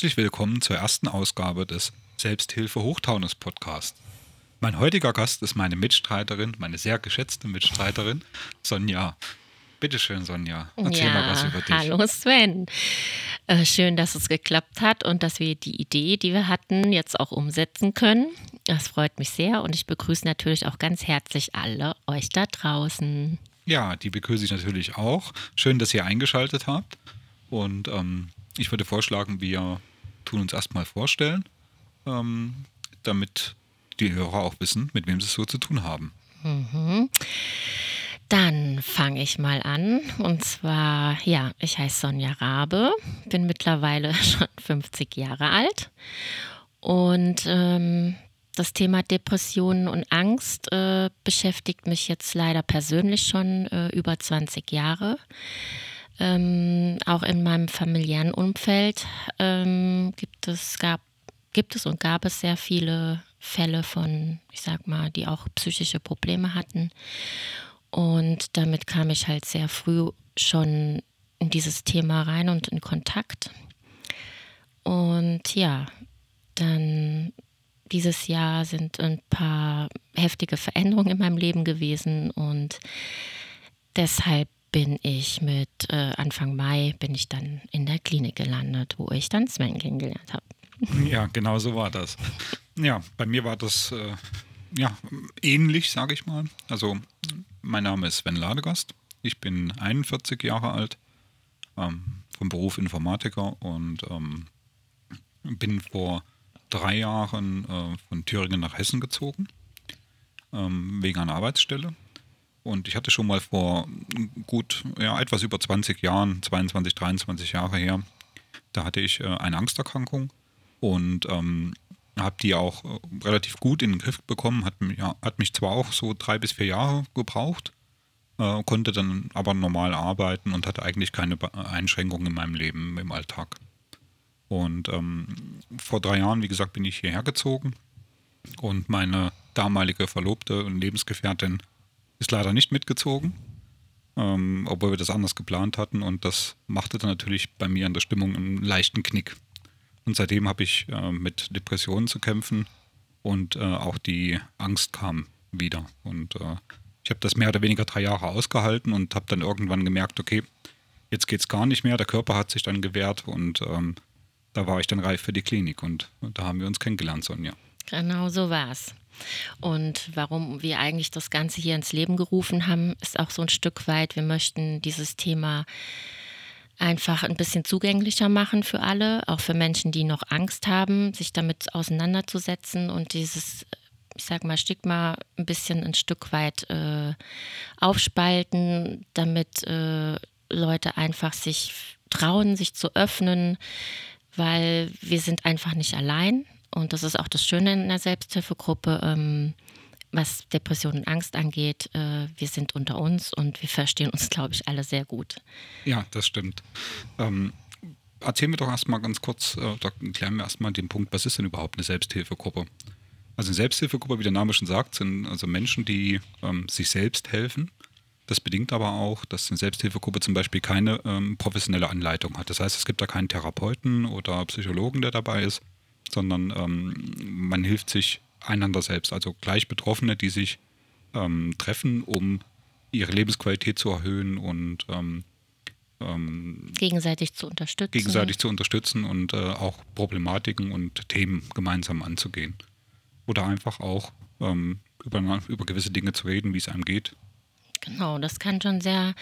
Herzlich willkommen zur ersten Ausgabe des Selbsthilfe Hochtaunus Podcast. Mein heutiger Gast ist meine Mitstreiterin, meine sehr geschätzte Mitstreiterin, Sonja. Bitte schön, Sonja. Erzähl ja, mal was über dich. Hallo Sven. Äh, schön, dass es geklappt hat und dass wir die Idee, die wir hatten, jetzt auch umsetzen können. Das freut mich sehr und ich begrüße natürlich auch ganz herzlich alle euch da draußen. Ja, die begrüße ich natürlich auch. Schön, dass ihr eingeschaltet habt. Und ähm, ich würde vorschlagen, wir tun uns erstmal vorstellen, ähm, damit die Hörer auch wissen, mit wem sie es so zu tun haben. Mhm. Dann fange ich mal an. Und zwar, ja, ich heiße Sonja Rabe, bin mittlerweile schon 50 Jahre alt. Und ähm, das Thema Depressionen und Angst äh, beschäftigt mich jetzt leider persönlich schon äh, über 20 Jahre. Ähm, auch in meinem familiären Umfeld ähm, gibt es, gab, gibt es und gab es sehr viele Fälle von, ich sag mal, die auch psychische Probleme hatten. Und damit kam ich halt sehr früh schon in dieses Thema rein und in Kontakt. Und ja, dann dieses Jahr sind ein paar heftige Veränderungen in meinem Leben gewesen und deshalb bin ich mit äh, Anfang Mai bin ich dann in der Klinik gelandet, wo ich dann Sven kennengelernt habe. Ja, genau so war das. Ja, bei mir war das äh, ja ähnlich, sage ich mal. Also mein Name ist Sven Ladegast. Ich bin 41 Jahre alt, ähm, vom Beruf Informatiker und ähm, bin vor drei Jahren äh, von Thüringen nach Hessen gezogen, ähm, wegen einer Arbeitsstelle. Und ich hatte schon mal vor gut, ja, etwas über 20 Jahren, 22, 23 Jahre her, da hatte ich äh, eine Angsterkrankung und ähm, habe die auch äh, relativ gut in den Griff bekommen. Hat, ja, hat mich zwar auch so drei bis vier Jahre gebraucht, äh, konnte dann aber normal arbeiten und hatte eigentlich keine Einschränkungen in meinem Leben, im Alltag. Und ähm, vor drei Jahren, wie gesagt, bin ich hierher gezogen und meine damalige Verlobte und Lebensgefährtin ist leider nicht mitgezogen, ähm, obwohl wir das anders geplant hatten und das machte dann natürlich bei mir an der Stimmung einen leichten Knick. Und seitdem habe ich äh, mit Depressionen zu kämpfen und äh, auch die Angst kam wieder. Und äh, ich habe das mehr oder weniger drei Jahre ausgehalten und habe dann irgendwann gemerkt, okay, jetzt geht es gar nicht mehr. Der Körper hat sich dann gewehrt und ähm, da war ich dann reif für die Klinik und, und da haben wir uns kennengelernt, Sonja. Genau so war es. Und warum wir eigentlich das Ganze hier ins Leben gerufen haben, ist auch so ein Stück weit, wir möchten dieses Thema einfach ein bisschen zugänglicher machen für alle, auch für Menschen, die noch Angst haben, sich damit auseinanderzusetzen und dieses, ich sag mal, Stigma ein bisschen ein Stück weit äh, aufspalten, damit äh, Leute einfach sich trauen, sich zu öffnen, weil wir sind einfach nicht allein. Und das ist auch das Schöne in der Selbsthilfegruppe, ähm, was Depression und Angst angeht. Äh, wir sind unter uns und wir verstehen uns, glaube ich, alle sehr gut. Ja, das stimmt. Ähm, erzählen wir doch erstmal ganz kurz, äh, da klären wir erstmal den Punkt, was ist denn überhaupt eine Selbsthilfegruppe? Also eine Selbsthilfegruppe, wie der Name schon sagt, sind also Menschen, die ähm, sich selbst helfen. Das bedingt aber auch, dass eine Selbsthilfegruppe zum Beispiel keine ähm, professionelle Anleitung hat. Das heißt, es gibt da keinen Therapeuten oder Psychologen, der dabei ist, sondern ähm, man hilft sich einander selbst. Also gleich Betroffene, die sich ähm, treffen, um ihre Lebensqualität zu erhöhen und ähm, ähm, gegenseitig zu unterstützen. Gegenseitig zu unterstützen und äh, auch Problematiken und Themen gemeinsam anzugehen. Oder einfach auch ähm, über, über gewisse Dinge zu reden, wie es einem geht Genau, das kann schon sehr,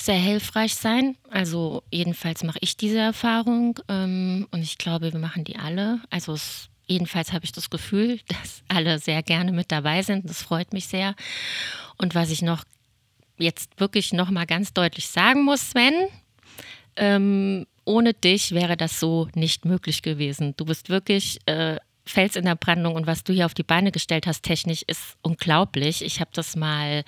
sehr hilfreich sein. Also jedenfalls mache ich diese Erfahrung ähm, und ich glaube, wir machen die alle. Also es, jedenfalls habe ich das Gefühl, dass alle sehr gerne mit dabei sind. Das freut mich sehr. Und was ich noch jetzt wirklich noch mal ganz deutlich sagen muss, Sven, ähm, ohne dich wäre das so nicht möglich gewesen. Du bist wirklich äh, Fels in der Brandung und was du hier auf die Beine gestellt hast, technisch, ist unglaublich. Ich habe das mal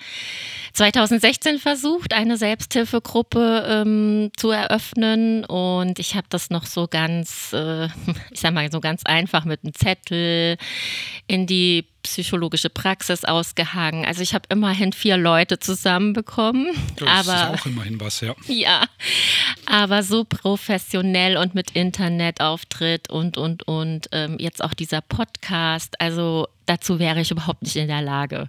2016 versucht, eine Selbsthilfegruppe ähm, zu eröffnen und ich habe das noch so ganz, äh, ich sag mal so ganz einfach mit einem Zettel in die psychologische Praxis ausgehangen. Also ich habe immerhin vier Leute zusammenbekommen. Das aber, ist auch immerhin was, ja. Ja, aber so professionell und mit Internetauftritt und, und, und ähm, jetzt auch dieser Podcast. Also dazu wäre ich überhaupt nicht in der Lage.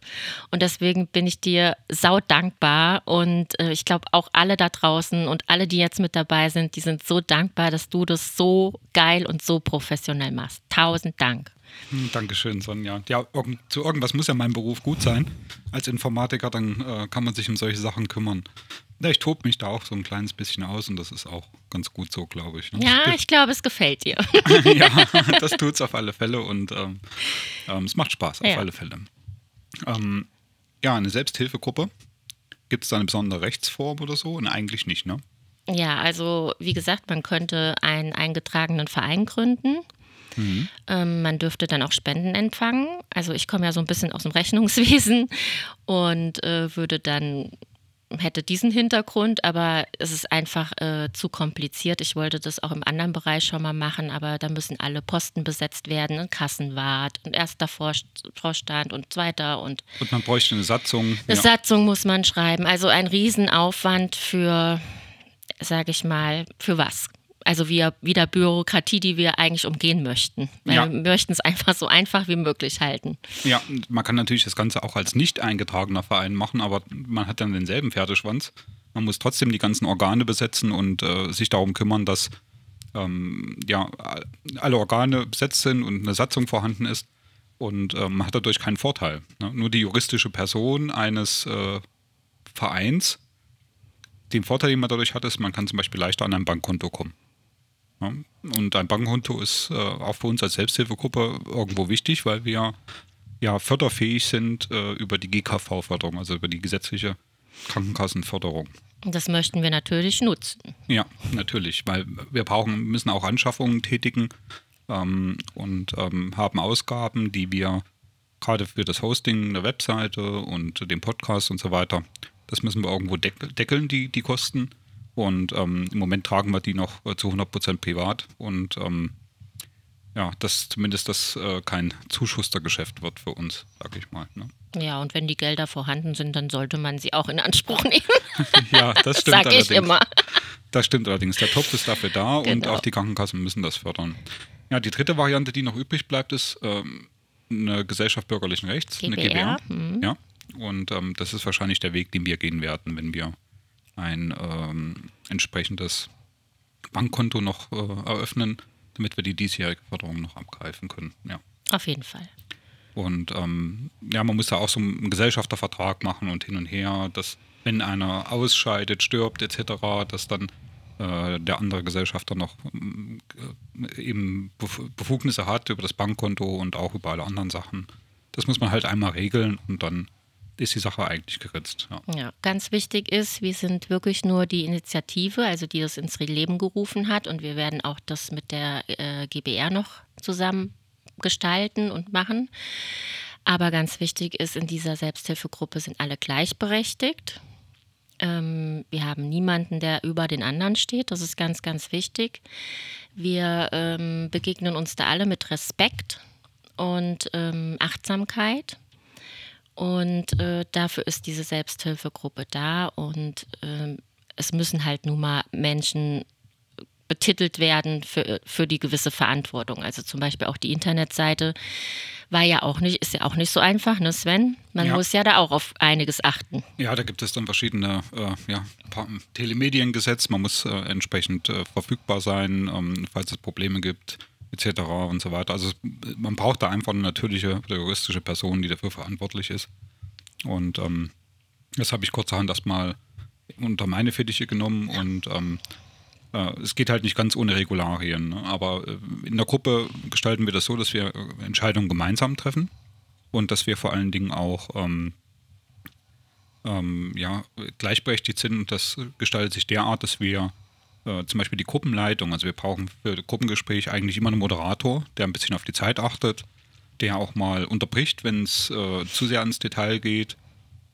Und deswegen bin ich dir sau dankbar und äh, ich glaube auch alle da draußen und alle, die jetzt mit dabei sind, die sind so dankbar, dass du das so geil und so professionell machst. Tausend Dank. Hm, Dankeschön, Sonja. Ja, zu irgendwas muss ja mein Beruf gut sein. Als Informatiker, dann äh, kann man sich um solche Sachen kümmern. Ja, ich tobe mich da auch so ein kleines bisschen aus und das ist auch ganz gut so, glaube ich. Ne? Ja, ich glaube, es gefällt dir. ja, das tut es auf alle Fälle und ähm, ähm, es macht Spaß, auf ja. alle Fälle. Ähm, ja, eine Selbsthilfegruppe. Gibt es da eine besondere Rechtsform oder so? Und eigentlich nicht, ne? Ja, also wie gesagt, man könnte einen eingetragenen Verein gründen. Mhm. Ähm, man dürfte dann auch Spenden empfangen. Also ich komme ja so ein bisschen aus dem Rechnungswesen und äh, würde dann hätte diesen Hintergrund, aber es ist einfach äh, zu kompliziert. Ich wollte das auch im anderen Bereich schon mal machen, aber da müssen alle Posten besetzt werden, ein Kassenwart und erster Vorstand und zweiter und und man bräuchte eine Satzung. Eine ja. Satzung muss man schreiben. Also ein Riesenaufwand für, sage ich mal, für was? Also wir, wieder Bürokratie, die wir eigentlich umgehen möchten. Ja. Wir möchten es einfach so einfach wie möglich halten. Ja, man kann natürlich das Ganze auch als nicht eingetragener Verein machen, aber man hat dann denselben Pferdeschwanz. Man muss trotzdem die ganzen Organe besetzen und äh, sich darum kümmern, dass ähm, ja, alle Organe besetzt sind und eine Satzung vorhanden ist. Und äh, man hat dadurch keinen Vorteil. Ne? Nur die juristische Person eines äh, Vereins, den Vorteil, den man dadurch hat, ist, man kann zum Beispiel leichter an ein Bankkonto kommen. Und ein Bankkonto ist äh, auch für uns als Selbsthilfegruppe irgendwo wichtig, weil wir ja förderfähig sind äh, über die GKV-Förderung, also über die gesetzliche Krankenkassenförderung. Das möchten wir natürlich nutzen. Ja, natürlich, weil wir brauchen, müssen auch Anschaffungen tätigen ähm, und ähm, haben Ausgaben, die wir gerade für das Hosting der Webseite und den Podcast und so weiter, das müssen wir irgendwo deckeln, die, die Kosten. Und ähm, im Moment tragen wir die noch äh, zu 100% privat. Und ähm, ja, dass zumindest das äh, kein Zuschustergeschäft wird für uns, sag ich mal. Ne? Ja, und wenn die Gelder vorhanden sind, dann sollte man sie auch in Anspruch nehmen. ja, das stimmt sag allerdings. ich immer. Das stimmt allerdings. Der Topf ist dafür da genau. und auch die Krankenkassen müssen das fördern. Ja, die dritte Variante, die noch übrig bleibt, ist ähm, eine Gesellschaft bürgerlichen Rechts, GBR. eine GBR. Mhm. Ja, und ähm, das ist wahrscheinlich der Weg, den wir gehen werden, wenn wir ein ähm, entsprechendes Bankkonto noch äh, eröffnen, damit wir die diesjährige Förderung noch abgreifen können. Ja. Auf jeden Fall. Und ähm, ja, man muss da auch so einen Gesellschaftervertrag machen und hin und her, dass wenn einer ausscheidet, stirbt etc., dass dann äh, der andere Gesellschafter noch äh, eben Befugnisse hat über das Bankkonto und auch über alle anderen Sachen. Das muss man halt einmal regeln und dann ist die Sache eigentlich geritzt. Ja. ja. ganz wichtig ist, wir sind wirklich nur die Initiative, also die das ins Leben gerufen hat und wir werden auch das mit der äh, GBR noch zusammen gestalten und machen. Aber ganz wichtig ist, in dieser Selbsthilfegruppe sind alle gleichberechtigt. Ähm, wir haben niemanden, der über den anderen steht. Das ist ganz, ganz wichtig. Wir ähm, begegnen uns da alle mit Respekt und ähm, Achtsamkeit. Und äh, dafür ist diese Selbsthilfegruppe da und äh, es müssen halt nun mal Menschen betitelt werden für, für die gewisse Verantwortung. Also zum Beispiel auch die Internetseite war ja auch nicht, ist ja auch nicht so einfach, ne Sven? Man ja. muss ja da auch auf einiges achten. Ja, da gibt es dann verschiedene äh, ja, Telemediengesetz, man muss äh, entsprechend äh, verfügbar sein, ähm, falls es Probleme gibt etc. und so weiter. Also man braucht da einfach eine natürliche oder juristische Person, die dafür verantwortlich ist. Und ähm, das habe ich kurzerhand erstmal unter meine Fittiche genommen und ähm, äh, es geht halt nicht ganz ohne Regularien. Ne? Aber äh, in der Gruppe gestalten wir das so, dass wir äh, Entscheidungen gemeinsam treffen und dass wir vor allen Dingen auch ähm, ähm, ja, gleichberechtigt sind. Und das gestaltet sich derart, dass wir äh, zum Beispiel die Gruppenleitung. Also wir brauchen für Gruppengespräche eigentlich immer einen Moderator, der ein bisschen auf die Zeit achtet, der auch mal unterbricht, wenn es äh, zu sehr ins Detail geht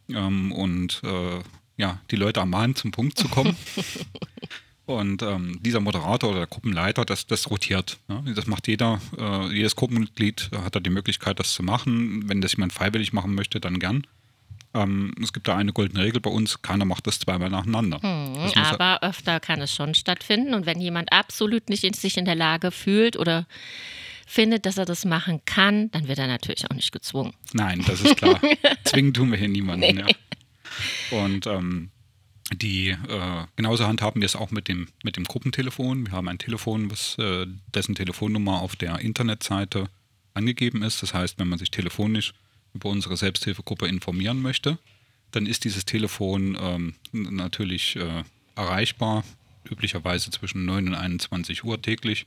ähm, und äh, ja, die Leute ermahnt, zum Punkt zu kommen. Und ähm, dieser Moderator oder der Gruppenleiter, das, das rotiert. Ja? Das macht jeder, äh, jedes Gruppenmitglied hat da die Möglichkeit, das zu machen. Wenn das jemand freiwillig machen möchte, dann gern. Ähm, es gibt da eine goldene Regel bei uns, keiner macht das zweimal nacheinander. Hm, aber öfter kann es schon stattfinden. Und wenn jemand absolut nicht in sich in der Lage fühlt oder findet, dass er das machen kann, dann wird er natürlich auch nicht gezwungen. Nein, das ist klar. Zwingen tun wir hier niemanden. Nee. Ja. Und ähm, die äh, genauso handhaben wir es auch mit dem, mit dem Gruppentelefon. Wir haben ein Telefon, was, äh, dessen Telefonnummer auf der Internetseite angegeben ist. Das heißt, wenn man sich telefonisch über unsere Selbsthilfegruppe informieren möchte, dann ist dieses Telefon ähm, natürlich äh, erreichbar, üblicherweise zwischen 9 und 21 Uhr täglich.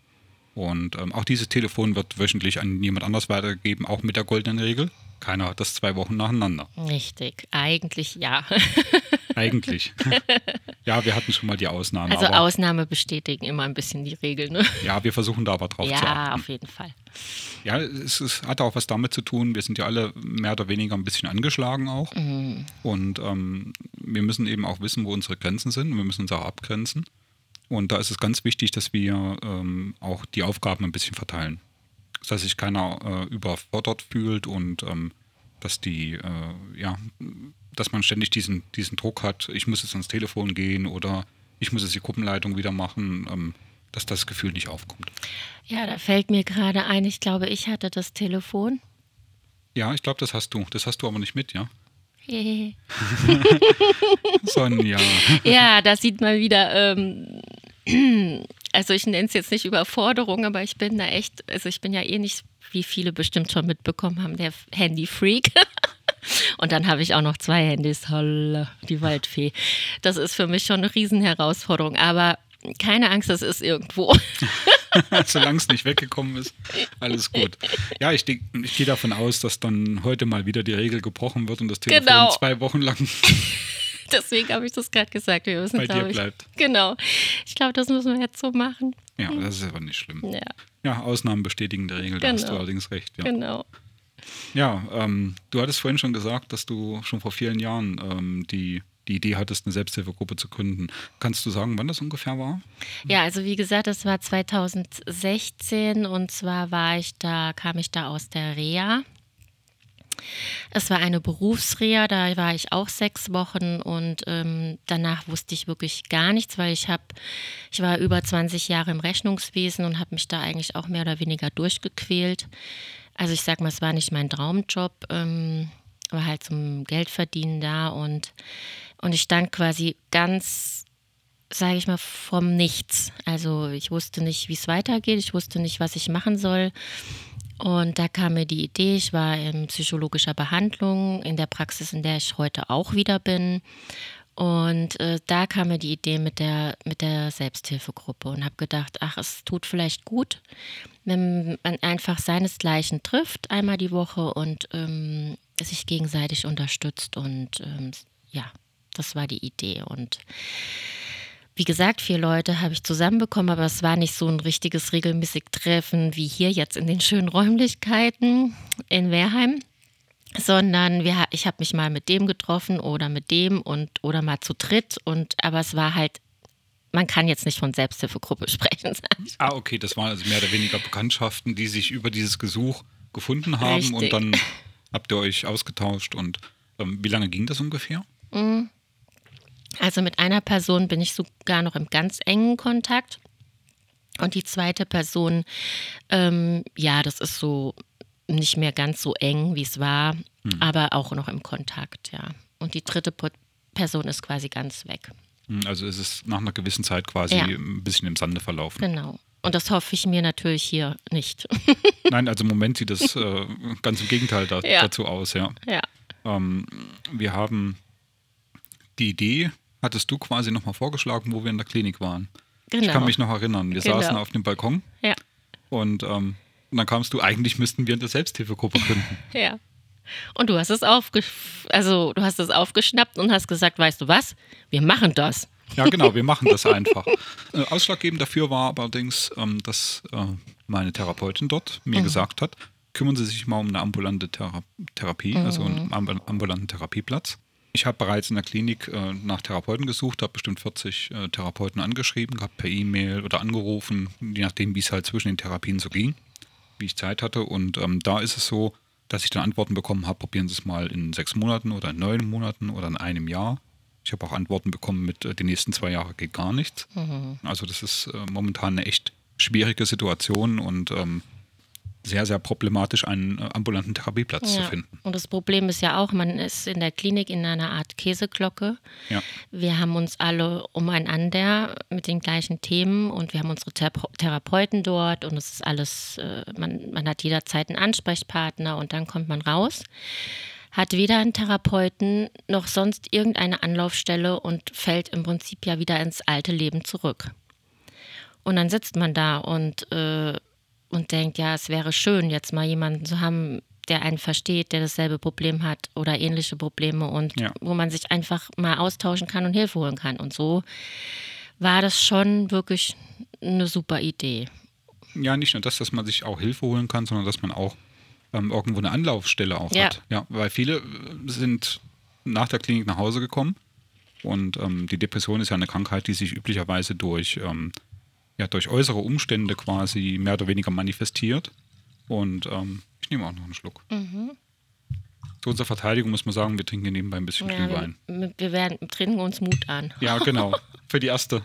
Und ähm, auch dieses Telefon wird wöchentlich an jemand anders weitergegeben, auch mit der goldenen Regel. Keiner hat das zwei Wochen nacheinander. Richtig, eigentlich ja. Eigentlich. ja, wir hatten schon mal die Ausnahme. Also Ausnahme bestätigen immer ein bisschen die Regel, ne? Ja, wir versuchen da aber drauf ja, zu achten. Ja, auf jeden Fall. Ja, es, es, hat auch was damit zu tun, wir sind ja alle mehr oder weniger ein bisschen angeschlagen auch. Mhm. Und ähm, wir müssen eben auch wissen, wo unsere Grenzen sind und wir müssen uns auch abgrenzen. Und da ist es ganz wichtig, dass wir ähm, auch die Aufgaben ein bisschen verteilen. Dass sich keiner äh, überfordert fühlt und ähm, dass die, äh, ja, dass man ständig diesen, diesen Druck hat, ich muss jetzt ans Telefon gehen oder ich muss jetzt die Gruppenleitung wieder machen, ähm, dass das Gefühl nicht aufkommt. Ja, da fällt mir gerade ein, ich glaube, ich hatte das Telefon. Ja, ich glaube, das hast du. Das hast du aber nicht mit, ja? Sonja. Ja, da sieht man wieder, ähm, also ich nenne es jetzt nicht Überforderung, aber ich bin da echt, also ich bin ja eh nicht, wie viele bestimmt schon mitbekommen haben, der Handy-Freak. Und dann habe ich auch noch zwei Handys, holla, die Waldfee. Das ist für mich schon eine Riesenherausforderung. Aber keine Angst, das ist irgendwo. Solange es nicht weggekommen ist, alles gut. Ja, ich, ich gehe davon aus, dass dann heute mal wieder die Regel gebrochen wird und das Telefon genau. zwei Wochen lang. Deswegen habe ich das gerade gesagt. Wir müssen, Bei dir ich, bleibt. Genau. Ich glaube, das müssen wir jetzt so machen. Ja, das ist aber nicht schlimm. Ja, ja Ausnahmen bestätigen der Regel, genau. da hast du genau. allerdings recht. Ja. Genau. Ja, ähm, du hattest vorhin schon gesagt, dass du schon vor vielen Jahren ähm, die, die Idee hattest, eine Selbsthilfegruppe zu gründen. Kannst du sagen, wann das ungefähr war? Ja, also wie gesagt, das war 2016 und zwar war ich da, kam ich da aus der Reha. Es war eine Berufsreha, da war ich auch sechs Wochen und ähm, danach wusste ich wirklich gar nichts, weil ich habe, ich war über 20 Jahre im Rechnungswesen und habe mich da eigentlich auch mehr oder weniger durchgequält. Also ich sag mal, es war nicht mein Traumjob, ähm, war halt zum Geldverdienen da und, und ich stand quasi ganz, sage ich mal, vom Nichts. Also ich wusste nicht, wie es weitergeht, ich wusste nicht, was ich machen soll. Und da kam mir die Idee, ich war in psychologischer Behandlung in der Praxis, in der ich heute auch wieder bin. Und äh, da kam mir die Idee mit der, mit der Selbsthilfegruppe und habe gedacht, ach, es tut vielleicht gut, wenn man einfach seinesgleichen trifft, einmal die Woche und ähm, sich gegenseitig unterstützt. Und ähm, ja, das war die Idee. Und wie gesagt, vier Leute habe ich zusammenbekommen, aber es war nicht so ein richtiges regelmäßig Treffen wie hier jetzt in den schönen Räumlichkeiten in Wehrheim, sondern wir, ich habe mich mal mit dem getroffen oder mit dem und oder mal zu dritt und aber es war halt man kann jetzt nicht von Selbsthilfegruppe sprechen. Ah, okay, das waren also mehr oder weniger Bekanntschaften, die sich über dieses Gesuch gefunden haben Richtig. und dann habt ihr euch ausgetauscht und ähm, wie lange ging das ungefähr? Mhm. Also mit einer Person bin ich sogar noch im ganz engen Kontakt. Und die zweite Person, ähm, ja, das ist so nicht mehr ganz so eng, wie es war, hm. aber auch noch im Kontakt, ja. Und die dritte Person ist quasi ganz weg. Hm, also ist es nach einer gewissen Zeit quasi ja. ein bisschen im Sande verlaufen. Genau. Und das hoffe ich mir natürlich hier nicht. Nein, also im Moment sieht es äh, ganz im Gegenteil da, ja. dazu aus, ja. ja. Ähm, wir haben die Idee, hattest du quasi nochmal vorgeschlagen, wo wir in der Klinik waren. Genau. Ich kann genau. mich noch erinnern. Wir genau. saßen auf dem Balkon. Ja. Und, ähm, und dann kamst du, eigentlich müssten wir eine Selbsthilfegruppe gründen. ja. Und du hast es aufge also du hast es aufgeschnappt und hast gesagt, weißt du was? Wir machen das. Ja, genau, wir machen das einfach. Äh, ausschlaggebend dafür war allerdings, ähm, dass äh, meine Therapeutin dort mir mhm. gesagt hat, kümmern Sie sich mal um eine ambulante Thera Therapie, mhm. also einen ambulanten Therapieplatz. Ich habe bereits in der Klinik äh, nach Therapeuten gesucht, habe bestimmt 40 äh, Therapeuten angeschrieben, gehabt per E-Mail oder angerufen, je nachdem, wie es halt zwischen den Therapien so ging, wie ich Zeit hatte. Und ähm, da ist es so, dass ich dann Antworten bekommen habe, probieren Sie es mal in sechs Monaten oder in neun Monaten oder in einem Jahr. Ich habe auch Antworten bekommen mit, äh, die nächsten zwei Jahre geht gar nichts. Mhm. Also das ist äh, momentan eine echt schwierige Situation und ähm, sehr, sehr problematisch, einen äh, ambulanten Therapieplatz ja. zu finden. Und das Problem ist ja auch, man ist in der Klinik in einer Art Käseglocke. Ja. Wir haben uns alle umeinander mit den gleichen Themen und wir haben unsere Thera Therapeuten dort und es ist alles, äh, man, man hat jederzeit einen Ansprechpartner und dann kommt man raus hat weder einen Therapeuten noch sonst irgendeine Anlaufstelle und fällt im Prinzip ja wieder ins alte Leben zurück. Und dann sitzt man da und äh, und denkt, ja, es wäre schön, jetzt mal jemanden zu haben, der einen versteht, der dasselbe Problem hat oder ähnliche Probleme und ja. wo man sich einfach mal austauschen kann und Hilfe holen kann. Und so war das schon wirklich eine super Idee. Ja, nicht nur das, dass man sich auch Hilfe holen kann, sondern dass man auch ähm, irgendwo eine Anlaufstelle auch ja. hat. Ja, weil viele äh, sind nach der Klinik nach Hause gekommen und ähm, die Depression ist ja eine Krankheit, die sich üblicherweise durch ähm, ja, durch äußere Umstände quasi mehr oder weniger manifestiert. Und ähm, ich nehme auch noch einen Schluck. Mhm. Zu unserer Verteidigung muss man sagen, wir trinken nebenbei ein bisschen ja, Glühwein. Wir, wir werden, trinken uns Mut an. Ja, genau. Für die erste.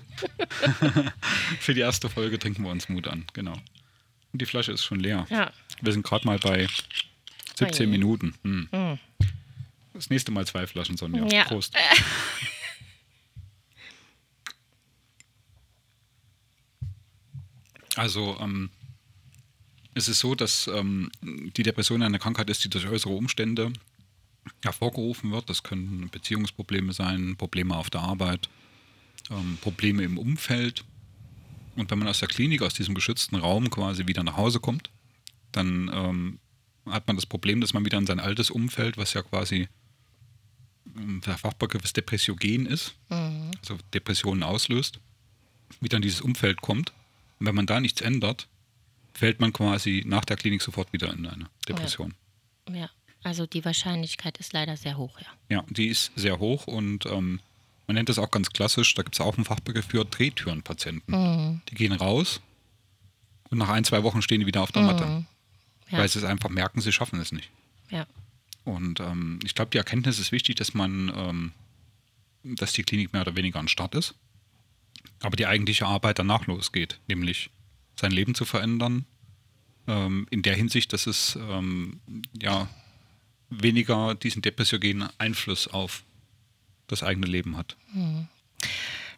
Für die erste Folge trinken wir uns Mut an, genau. Und die Flasche ist schon leer. Ja. Wir sind gerade mal bei 17 oh Minuten. Hm. Mhm. Das nächste Mal zwei Flaschen, Sonja. Ja. Prost. Also ähm, es ist so, dass ähm, die Depression eine Krankheit ist, die durch äußere Umstände hervorgerufen wird. Das können Beziehungsprobleme sein, Probleme auf der Arbeit, ähm, Probleme im Umfeld. Und wenn man aus der Klinik, aus diesem geschützten Raum quasi wieder nach Hause kommt, dann ähm, hat man das Problem, dass man wieder in sein altes Umfeld, was ja quasi ähm, der Fachbegriff Depressiogen ist, mhm. also Depressionen auslöst, wieder in dieses Umfeld kommt und wenn man da nichts ändert, fällt man quasi nach der Klinik sofort wieder in eine Depression. Ja, ja. also die Wahrscheinlichkeit ist leider sehr hoch, ja. Ja, die ist sehr hoch und ähm, man nennt das auch ganz klassisch, da gibt es auch einen Fachbegriff für Drehtürenpatienten. Mhm. Die gehen raus und nach ein, zwei Wochen stehen die wieder auf der mhm. Matte. Ja. Weil sie es einfach merken, sie schaffen es nicht. Ja. Und ähm, ich glaube, die Erkenntnis ist wichtig, dass man, ähm, dass die Klinik mehr oder weniger an Start ist aber die eigentliche Arbeit danach losgeht, nämlich sein Leben zu verändern, ähm, in der Hinsicht, dass es ähm, ja weniger diesen depressiogenen Einfluss auf das eigene Leben hat. Hm.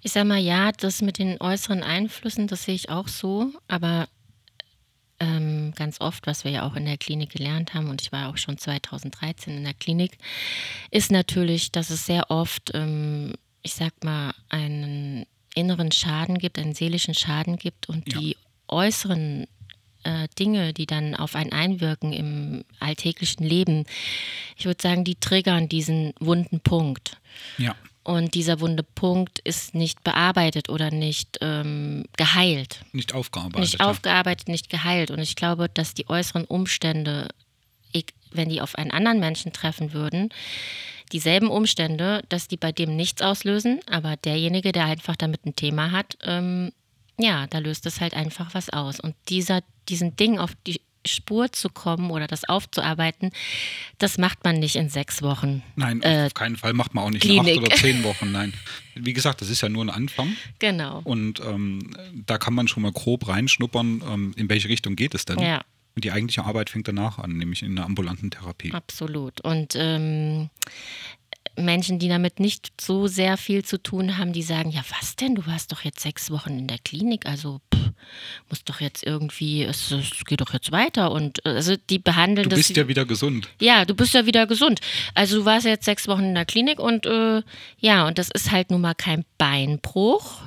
Ich sage mal, ja, das mit den äußeren Einflüssen, das sehe ich auch so, aber ähm, ganz oft, was wir ja auch in der Klinik gelernt haben, und ich war auch schon 2013 in der Klinik, ist natürlich, dass es sehr oft, ähm, ich sag mal, einen inneren Schaden gibt, einen seelischen Schaden gibt und ja. die äußeren äh, Dinge, die dann auf einen einwirken im alltäglichen Leben, ich würde sagen, die triggern diesen wunden Punkt. Ja. Und dieser wunde Punkt ist nicht bearbeitet oder nicht ähm, geheilt. Nicht aufgearbeitet. Nicht aufgearbeitet, nicht geheilt. Und ich glaube, dass die äußeren Umstände, wenn die auf einen anderen Menschen treffen würden, dieselben Umstände, dass die bei dem nichts auslösen, aber derjenige, der einfach damit ein Thema hat, ähm, ja, da löst es halt einfach was aus. Und dieser, diesen Ding auf die Spur zu kommen oder das aufzuarbeiten, das macht man nicht in sechs Wochen. Nein, äh, auf keinen Fall macht man auch nicht Klinik. in acht oder zehn Wochen. Nein, wie gesagt, das ist ja nur ein Anfang. Genau. Und ähm, da kann man schon mal grob reinschnuppern, ähm, in welche Richtung geht es denn. Ja. Und die eigentliche Arbeit fängt danach an, nämlich in der ambulanten Therapie. Absolut. Und ähm, Menschen, die damit nicht so sehr viel zu tun haben, die sagen, ja was denn, du warst doch jetzt sechs Wochen in der Klinik, also pff, muss doch jetzt irgendwie, es, es, geht doch jetzt weiter und äh, also die behandeln das. Du bist ja wieder gesund. Ja, du bist ja wieder gesund. Also du warst jetzt sechs Wochen in der Klinik und äh, ja, und das ist halt nun mal kein Beinbruch,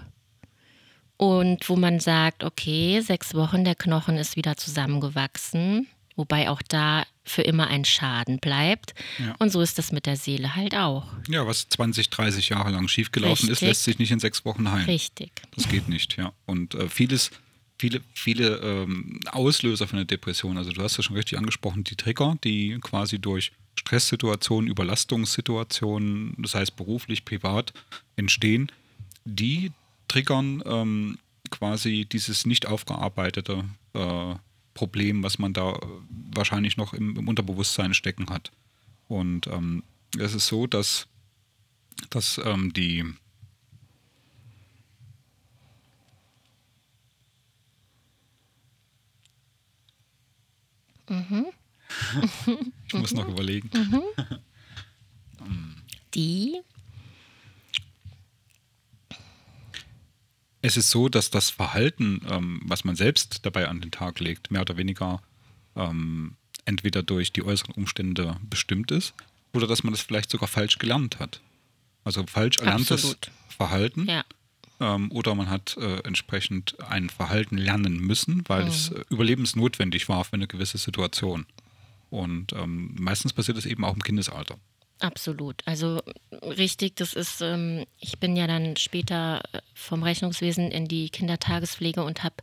und wo man sagt, okay, sechs Wochen, der Knochen ist wieder zusammengewachsen. Wobei auch da für immer ein Schaden bleibt. Ja. Und so ist das mit der Seele halt auch. Ja, was 20, 30 Jahre lang schiefgelaufen ist, Richtig. lässt sich nicht in sechs Wochen heilen. Richtig. Das geht nicht, ja. Und äh, vieles, viele, viele ähm, Auslöser für eine Depression, also du hast ja schon richtig angesprochen, die Trigger, die quasi durch Stresssituationen, Überlastungssituationen, das heißt beruflich, privat, entstehen, die triggern ähm, quasi dieses nicht aufgearbeitete äh, Problem, was man da äh, wahrscheinlich noch im, im Unterbewusstsein stecken hat. Und ähm, es ist so, dass, dass ähm, die ich muss noch überlegen. Die, Es ist so, dass das Verhalten, ähm, was man selbst dabei an den Tag legt, mehr oder weniger ähm, entweder durch die äußeren Umstände bestimmt ist oder dass man das vielleicht sogar falsch gelernt hat. Also falsch erlerntes Absolut. Verhalten ja. ähm, oder man hat äh, entsprechend ein Verhalten lernen müssen, weil es äh, überlebensnotwendig war für eine gewisse Situation. Und ähm, meistens passiert es eben auch im Kindesalter. Absolut. Also richtig, das ist, ähm, ich bin ja dann später äh, vom Rechnungswesen in die Kindertagespflege und habe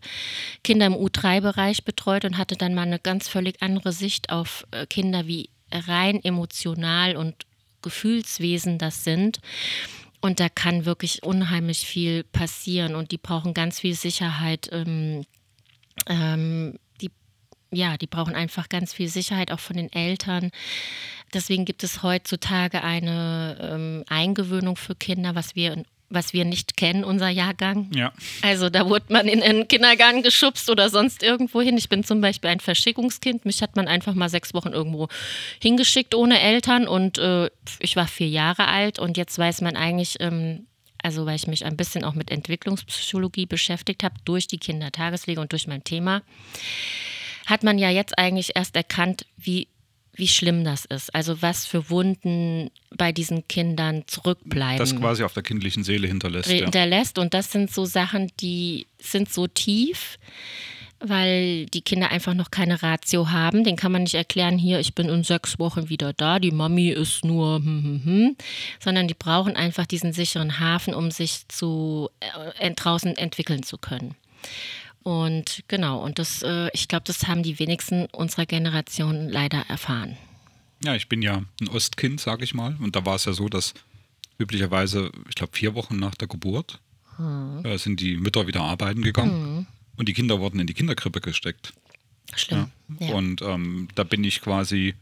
Kinder im U3-Bereich betreut und hatte dann mal eine ganz völlig andere Sicht auf äh, Kinder, wie rein emotional und Gefühlswesen das sind. Und da kann wirklich unheimlich viel passieren und die brauchen ganz viel Sicherheit. Ähm, ähm, die, ja, die brauchen einfach ganz viel Sicherheit auch von den Eltern. Deswegen gibt es heutzutage eine ähm, Eingewöhnung für Kinder, was wir, was wir nicht kennen, unser Jahrgang. Ja. Also da wurde man in einen Kindergarten geschubst oder sonst irgendwo hin. Ich bin zum Beispiel ein Verschickungskind. Mich hat man einfach mal sechs Wochen irgendwo hingeschickt ohne Eltern und äh, ich war vier Jahre alt und jetzt weiß man eigentlich, ähm, also weil ich mich ein bisschen auch mit Entwicklungspsychologie beschäftigt habe, durch die Kindertagespflege und durch mein Thema, hat man ja jetzt eigentlich erst erkannt, wie, wie schlimm das ist. Also was für Wunden bei diesen Kindern zurückbleiben Das quasi auf der kindlichen Seele hinterlässt. Ja. hinterlässt. Und das sind so Sachen, die sind so tief, weil die Kinder einfach noch keine Ratio haben. Den kann man nicht erklären, hier, ich bin in sechs Wochen wieder da, die Mami ist nur, hm, hm, hm, sondern die brauchen einfach diesen sicheren Hafen, um sich zu äh, draußen entwickeln zu können. Und genau, und das, äh, ich glaube, das haben die wenigsten unserer Generation leider erfahren. Ja, ich bin ja ein Ostkind, sage ich mal. Und da war es ja so, dass üblicherweise, ich glaube, vier Wochen nach der Geburt äh, sind die Mütter wieder arbeiten gegangen und die Kinder wurden in die Kinderkrippe gesteckt. Schlimm. Ja. Und ähm, da bin ich quasi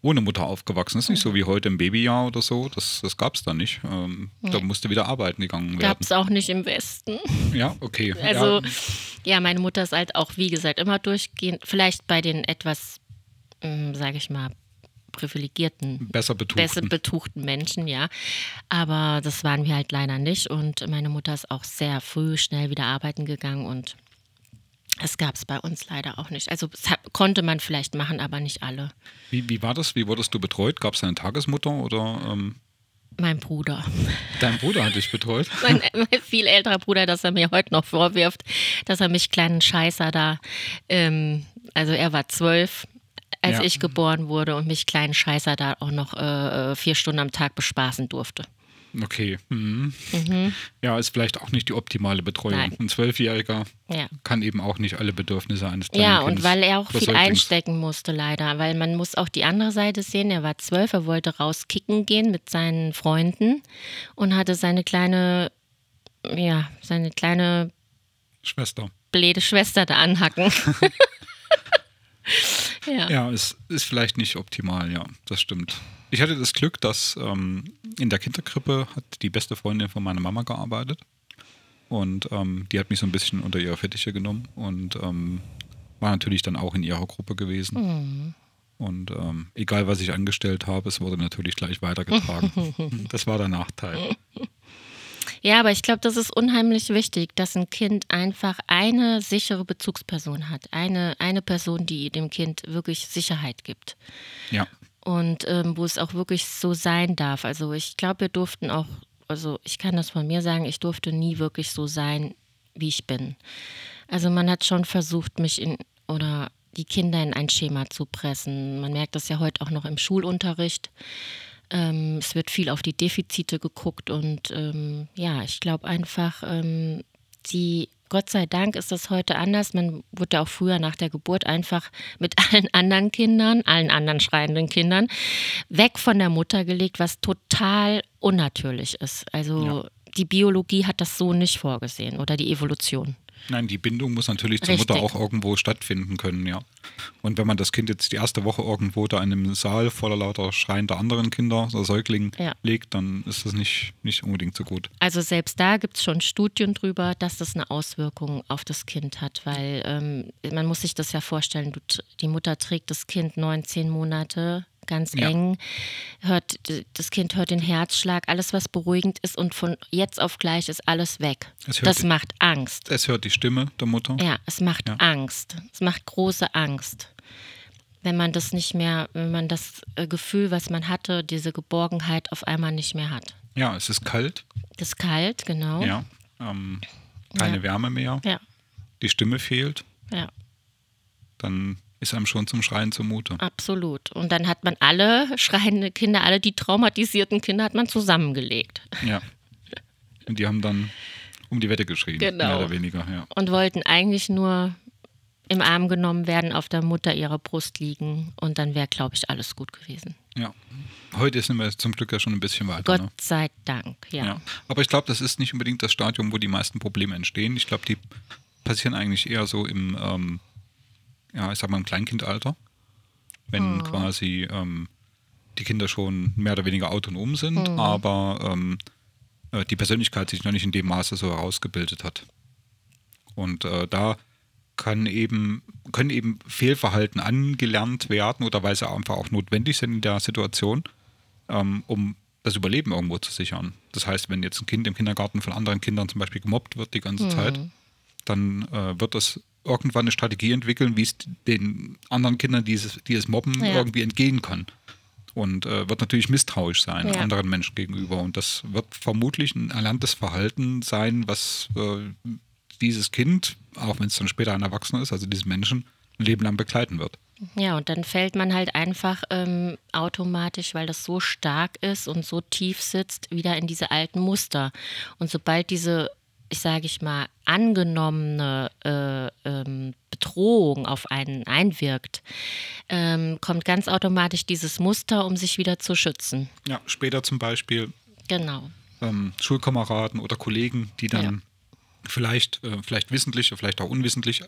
ohne Mutter aufgewachsen. Das ist nicht so wie heute im Babyjahr oder so. Das, das gab es da nicht. Ähm, Da musste wieder arbeiten gegangen Gab werden. es auch nicht im Westen. Ja, okay. Also, ja, ja, meine Mutter ist halt auch, wie gesagt, immer durchgehend, vielleicht bei den etwas, sage ich mal, privilegierten, besser betucht. besser betuchten Menschen, ja. Aber das waren wir halt leider nicht. Und meine Mutter ist auch sehr früh schnell wieder arbeiten gegangen und das gab es bei uns leider auch nicht. Also das konnte man vielleicht machen, aber nicht alle. Wie, wie war das? Wie wurdest du betreut? Gab es eine Tagesmutter oder ähm, Mein Bruder. dein Bruder hat dich betreut? mein, mein viel älterer Bruder, dass er mir heute noch vorwirft, dass er mich kleinen Scheißer da, ähm, also er war zwölf, als Ja. ich geboren wurde und mich kleinen Scheißer da auch noch äh, vier Stunden am Tag bespaßen durfte. Okay. Mhm. Ja, ist vielleicht auch nicht die optimale Betreuung. Nein. Ein Zwölfjähriger Ja. kann eben auch nicht alle Bedürfnisse eines kleinen Ja, und Kindes weil er auch viel einstecken musste, leider. Weil man muss auch die andere Seite sehen. Er war zwölf, er wollte raus kicken gehen mit seinen Freunden und hatte seine kleine, ja, seine kleine Schwester. blöde Schwester da anhacken. ja. Ja, es ist vielleicht nicht optimal, ja, das stimmt. Ich hatte das Glück, dass ähm, in der Kinderkrippe hat die beste Freundin von meiner Mama gearbeitet. Und ähm, die hat mich so ein bisschen unter ihre Fittiche genommen und ähm, war natürlich dann auch in ihrer Gruppe gewesen. Mhm. Und ähm, egal, was ich angestellt habe, es wurde natürlich gleich weitergetragen. das war der Nachteil. Ja, aber ich glaube, das ist unheimlich wichtig, dass ein Kind einfach eine sichere Bezugsperson hat. Eine, eine Person, die dem Kind wirklich Sicherheit gibt. Ja, Und ähm, wo es auch wirklich so sein darf. Also ich glaube, wir durften auch, also ich kann das von mir sagen, ich durfte nie wirklich so sein, wie ich bin. Also man hat schon versucht, mich in, oder die Kinder in ein Schema zu pressen. Man merkt das ja heute auch noch im Schulunterricht. Ähm, es wird viel auf die Defizite geguckt und ähm, ja, ich glaube einfach, ähm, die Gott sei Dank ist das heute anders. Man wurde auch früher nach der Geburt einfach mit allen anderen Kindern, allen anderen schreienden Kindern, weg von der Mutter gelegt, was total unnatürlich ist. Also ja. die Biologie hat das so nicht vorgesehen oder die Evolution. Nein, die Bindung muss natürlich zur Richtig. Mutter auch irgendwo stattfinden können, ja. Und wenn man das Kind jetzt die erste Woche irgendwo da in einem Saal voller lauter schreiender anderen Kinder oder Säuglingen ja. legt, dann ist das nicht, nicht unbedingt so gut. Also selbst da gibt es schon Studien drüber, dass das eine Auswirkung auf das Kind hat, weil ähm, man muss sich das ja vorstellen, die Mutter trägt das Kind neun, zehn Monate ganz ja. eng. Hört, das Kind hört den Herzschlag, alles, was beruhigend ist und von jetzt auf gleich ist alles weg. Das die, macht Angst. Es hört die Stimme der Mutter. Ja, es macht ja. Angst. Es macht große Angst. Wenn man das nicht mehr, wenn man das äh, Gefühl, was man hatte, diese Geborgenheit auf einmal nicht mehr hat. Ja, es ist kalt. Es ist kalt, genau. Ja. Ähm, keine ja. Wärme mehr. Ja. Die Stimme fehlt. Ja. Dann ist einem schon zum Schreien zumute. Absolut. Und dann hat man alle schreiende Kinder, alle die traumatisierten Kinder hat man zusammengelegt. Ja. Und die haben dann um die Wette geschrien, genau. mehr oder weniger. Ja. Und wollten eigentlich nur im Arm genommen werden, auf der Mutter ihrer Brust liegen und dann wäre, glaube ich, alles gut gewesen. Ja. Heute sind wir zum Glück ja schon ein bisschen weiter. Gott ne? sei Dank, ja. ja. Aber ich glaube, das ist nicht unbedingt das Stadium, wo die meisten Probleme entstehen. Ich glaube, die passieren eigentlich eher so im ähm, ja, ich sag mal im Kleinkindalter, wenn oh. quasi ähm, die Kinder schon mehr oder weniger autonom sind, oh. aber ähm, äh, die Persönlichkeit sich noch nicht in dem Maße so herausgebildet hat. Und äh, da kann eben, können eben Fehlverhalten angelernt werden oder weil sie einfach auch notwendig sind in der Situation, ähm, um das Überleben irgendwo zu sichern. Das heißt, wenn jetzt ein Kind im Kindergarten von anderen Kindern zum Beispiel gemobbt wird die ganze mhm. Zeit, dann äh, wird das irgendwann eine Strategie entwickeln, wie es den anderen Kindern, die es, die es mobben, ja. irgendwie entgehen kann. Und äh, wird natürlich misstrauisch sein ja. anderen Menschen gegenüber. Und das wird vermutlich ein erlerntes Verhalten sein, was äh, dieses Kind, auch wenn es dann später ein Erwachsener ist, also diesen Menschen, ein Leben lang begleiten wird. Ja, und dann fällt man halt einfach ähm, automatisch, weil das so stark ist und so tief sitzt, wieder in diese alten Muster. Und sobald diese ich sage ich mal, angenommene äh, ähm, Bedrohung auf einen einwirkt, ähm, kommt ganz automatisch dieses Muster, um sich wieder zu schützen. Ja, später zum Beispiel. Genau. Ähm, Schulkameraden oder Kollegen, die dann ja. vielleicht, äh, vielleicht wissentlich, vielleicht auch unwissentlich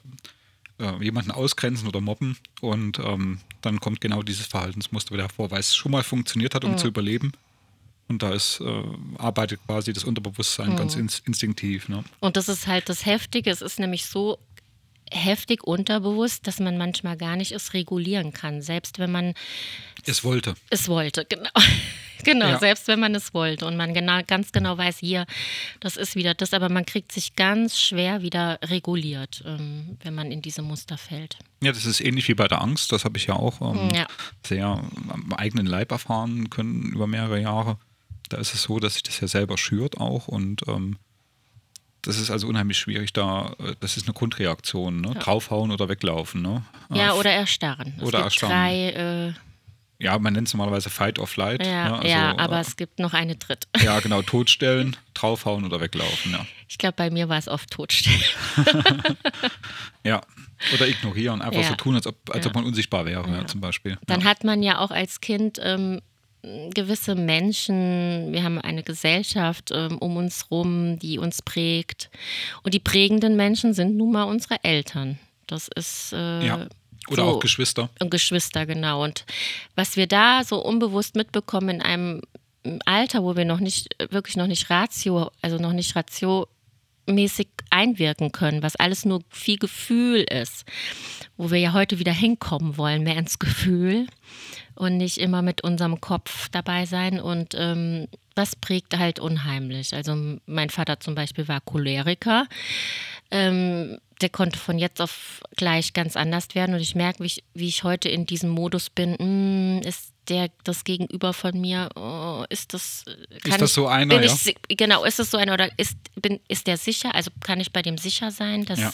äh, jemanden ausgrenzen oder mobben und ähm, dann kommt genau dieses Verhaltensmuster wieder hervor, weil es schon mal funktioniert hat, um mhm. zu überleben und da ist, äh, arbeitet quasi das Unterbewusstsein mhm. ganz ins, instinktiv. Ne? Und das ist halt das Heftige. Es ist nämlich so heftig unterbewusst, dass man manchmal gar nicht es regulieren kann. Selbst wenn man es wollte. Es wollte, genau. genau, ja. selbst wenn man es wollte und man genau, ganz genau weiß, hier, das ist wieder das, aber man kriegt sich ganz schwer wieder reguliert, ähm, wenn man in diese Muster fällt. Ja, das ist ähnlich wie bei der Angst. Das habe ich ja auch ähm, ja. sehr am eigenen Leib erfahren können über mehrere Jahre. Da ist es so, dass sich das ja selber schürt auch und ähm, das ist also unheimlich schwierig da, äh, das ist eine Grundreaktion, ne? Ja. draufhauen oder weglaufen. Ne? Ja, oder erstarren. Es oder erstarren. Drei, äh ja, man nennt es normalerweise Fight or Flight. Ja, ne? also, ja aber äh, es gibt noch eine dritte. Ja, genau, totstellen, draufhauen oder weglaufen, ja. Ich glaube, bei mir war es oft totstellen. ja, oder ignorieren, einfach ja. so tun, als ob, als ob man unsichtbar wäre, ja. zum Beispiel. Dann hat man ja auch als Kind ähm, gewisse Menschen, wir haben eine Gesellschaft ähm, um uns rum, die uns prägt. Und die prägenden Menschen sind nun mal unsere Eltern. Das ist. Äh, ja. Oder so, auch Geschwister. Und Geschwister, genau. Und was wir da so unbewusst mitbekommen in einem Alter, wo wir noch nicht, wirklich noch nicht Ratio, also noch nicht ratiomäßig einwirken können, was alles nur viel Gefühl ist, wo wir ja heute wieder hinkommen wollen, mehr ins Gefühl und nicht immer mit unserem Kopf dabei sein. Und ähm, das prägt halt unheimlich. Also mein Vater zum Beispiel war Choleriker. Ähm, der konnte von jetzt auf gleich ganz anders werden. Und ich merke, wie ich, wie ich heute in diesem Modus bin, mh, hm, ist der das Gegenüber von mir, oh, ist das ist das so einer? Ja? genau, ist das so einer oder ist bin, ist der sicher? Also kann ich bei dem sicher sein, dass ja.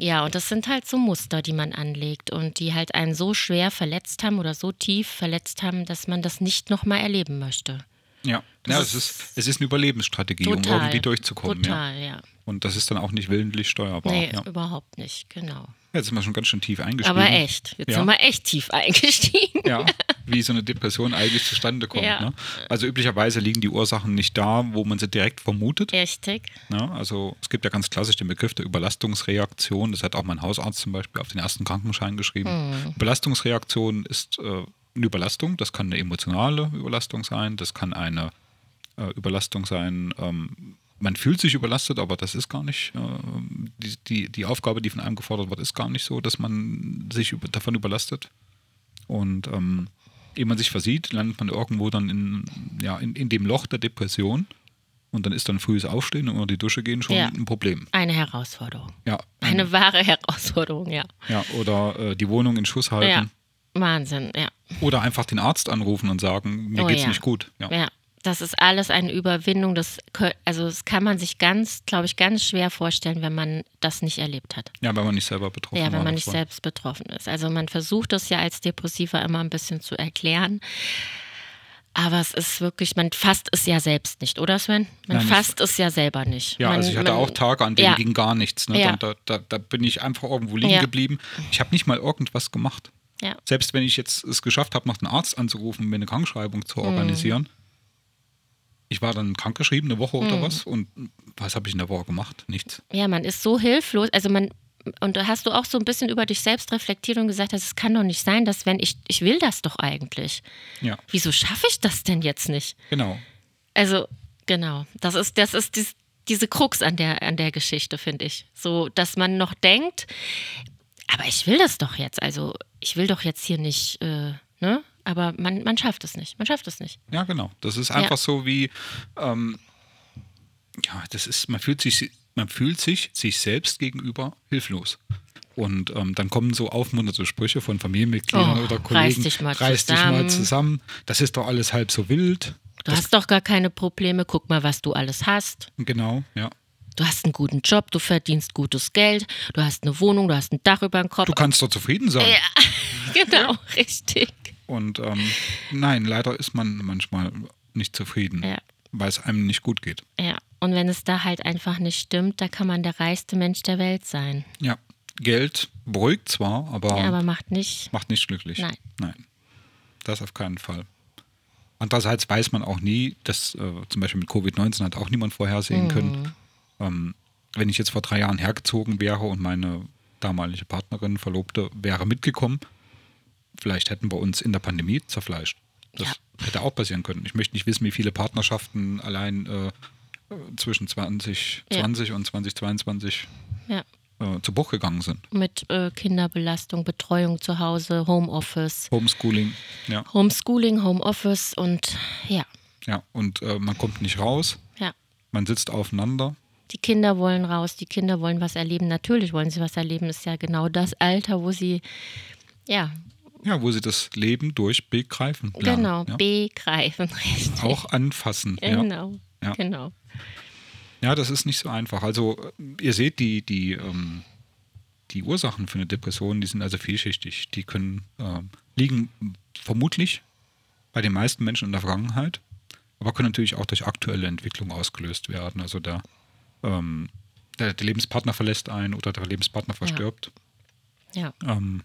Ja, und das sind halt so Muster, die man anlegt und die halt einen so schwer verletzt haben oder so tief verletzt haben, dass man das nicht nochmal erleben möchte. Ja, ja es, ist, es ist eine Überlebensstrategie, Total. um irgendwie durchzukommen. Ja. Total, ja. Und das ist dann auch nicht willentlich steuerbar. Nee, ja. überhaupt nicht, genau. Jetzt sind wir schon ganz schön tief eingestiegen. Aber echt, jetzt Ja. sind wir echt tief eingestiegen. Ja, wie so eine Depression eigentlich zustande kommt. Ja. Ne? Also üblicherweise liegen die Ursachen nicht da, wo man sie direkt vermutet. Richtig. Ne? Also es gibt ja ganz klassisch den Begriff der Überlastungsreaktion. Das hat auch mein Hausarzt zum Beispiel auf den ersten Krankenschein geschrieben. Hm. Belastungsreaktion ist äh, eine Überlastung. Das kann eine emotionale Überlastung sein. Das kann eine äh, Überlastung sein. Ähm, man fühlt sich überlastet, aber das ist gar nicht, äh, die, die, die Aufgabe, die von einem gefordert wird, ist gar nicht so, dass man sich über, davon überlastet. Und ähm, ehe man sich versieht, landet man irgendwo dann in, ja, in, in dem Loch der Depression. Und dann ist dann frühes Aufstehen und unter die Dusche gehen schon Ja. ein Problem. Eine Herausforderung. Ja, Eine wahre Herausforderung, ja. ja oder äh, die Wohnung in Schuss halten. Ja. Wahnsinn, ja. Oder einfach den Arzt anrufen und sagen, mir Oh geht's ja. nicht gut. Ja. Ja, das ist alles eine Überwindung. Das, also das kann man sich ganz, glaube ich, ganz schwer vorstellen, wenn man das nicht erlebt hat. ja, wenn man nicht selber betroffen Ja, war wenn man nicht davon. selbst betroffen ist. Also man versucht das ja als Depressiver immer ein bisschen zu erklären. Aber es ist wirklich, man fasst es ja selbst nicht, oder Sven? Man Nein, fasst es ja selber nicht. Ja, man, also ich hatte man, auch Tage, an denen ja. ging gar nichts. Ne? Ja. Da, da, da bin ich einfach irgendwo liegen Ja. geblieben. Ich habe nicht mal irgendwas gemacht. Ja. Selbst wenn ich jetzt es geschafft habe, noch den Arzt anzurufen, mir eine Krankschreibung Mhm. zu organisieren. Ich war dann krankgeschrieben, eine Woche Mhm. oder was. Und was habe ich in der Woche gemacht? Nichts. Ja, man ist so hilflos. Also man, und da hast du auch so ein bisschen über dich selbst reflektiert und gesagt, dass es kann doch nicht sein, dass wenn ich, ich will das doch eigentlich. Ja, Wieso schaffe ich das denn jetzt nicht? genau. Also, genau. Das ist, das ist dies, diese Krux an der, an der Geschichte, finde ich. So, dass man noch denkt, aber ich will das doch jetzt. Also, ich will doch jetzt hier nicht, äh, ne? Aber man, man schafft es nicht. Man schafft es nicht. Ja, genau. Das ist einfach so wie, ähm, ja, das ist, man fühlt sich, man fühlt sich sich selbst gegenüber hilflos. Und ähm, dann kommen so aufmunternde Sprüche von Familienmitgliedern Oh, oder reiß Kollegen. dich mal reiß dich mal zusammen." Das ist doch alles halb so wild. Du hast doch gar keine Probleme. Guck mal, was du alles hast. Genau, ja. Du hast einen guten Job, du verdienst gutes Geld, du hast eine Wohnung, du hast ein Dach über dem Kopf. Du kannst doch zufrieden sein. genau, richtig. Und ähm, nein, leider ist man manchmal nicht zufrieden, Ja. weil es einem nicht gut geht. Ja. Und wenn es da halt einfach nicht stimmt, da kann man der reichste Mensch der Welt sein. Ja, Geld beruhigt zwar, aber, Ja, aber macht nicht. macht nicht glücklich. Nein. Nein, das auf keinen Fall. Andererseits weiß man auch nie, dass äh, zum Beispiel mit Covid-19 hat auch niemand vorhersehen Mhm. können. Ähm, wenn ich jetzt vor drei Jahren hergezogen wäre und meine damalige Partnerin, Verlobte, wäre mitgekommen, vielleicht hätten wir uns in der Pandemie zerfleischt. Das Ja. hätte auch passieren können. Ich möchte nicht wissen, wie viele Partnerschaften allein äh, zwischen 2020 und 2022 Ja. äh, zu Bruch gegangen sind. Mit äh, Kinderbelastung, Betreuung zu Hause, Homeoffice, Homeschooling, ja. Homeschooling, Homeoffice und ja, ja. Und äh, man kommt nicht raus, ja. man sitzt aufeinander. Die Kinder wollen raus, die Kinder wollen was erleben. Natürlich wollen sie was erleben, ist ja genau das Alter, wo sie, ja, Ja, wo sie das Leben durch begreifen lernen. genau, ja. begreifen. Richtig. Auch anfassen. Ja. Genau, Ja. genau. ja, das ist nicht so einfach. Also äh, ihr seht, die, die, ähm, die Ursachen für eine Depression, die sind also vielschichtig. Die können ähm, liegen vermutlich bei den meisten Menschen in der Vergangenheit, aber können natürlich auch durch aktuelle Entwicklung ausgelöst werden. Also der, ähm, der, der Lebenspartner verlässt einen oder der Lebenspartner verstirbt. Ja. Ähm,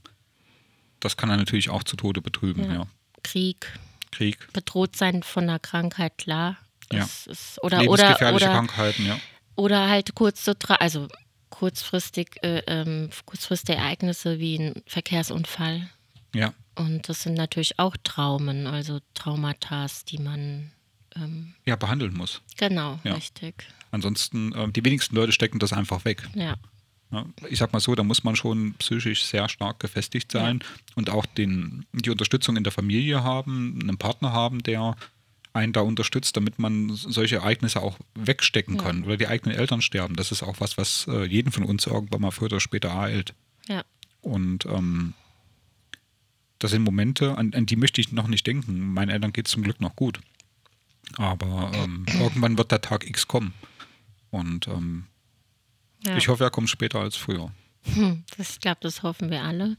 das kann er natürlich auch zu Tode betrüben. Ja. Ja. Krieg, Krieg, bedroht sein von einer Krankheit, klar. Ja. Ist, oder, oder, lebensgefährliche oder, Krankheiten, ja. oder halt kurze, Tra- also kurzfristig, äh, ähm, kurzfristige Ereignisse wie ein Verkehrsunfall. Ja, Und das sind natürlich auch Traumen, also Traumata, die man, ja, behandeln muss. genau, Ja. richtig. Ansonsten, ähm, die wenigsten Leute stecken das einfach weg. Ja, ich sag mal so, da muss man schon psychisch sehr stark gefestigt sein und auch den, die Unterstützung in der Familie haben, einen Partner haben, der einen da unterstützt, damit man solche Ereignisse auch wegstecken kann oder die eigenen Eltern sterben. Das ist auch was, was äh, jeden von uns irgendwann mal früher oder später ereilt. ja, Und ähm, das sind Momente, an, an die möchte ich noch nicht denken. Meinen Eltern geht es zum Glück noch gut. Aber ähm, irgendwann wird der Tag X kommen. Und ähm, ja. ich hoffe, er kommt später als früher. Hm, das, ich glaube, das hoffen wir alle.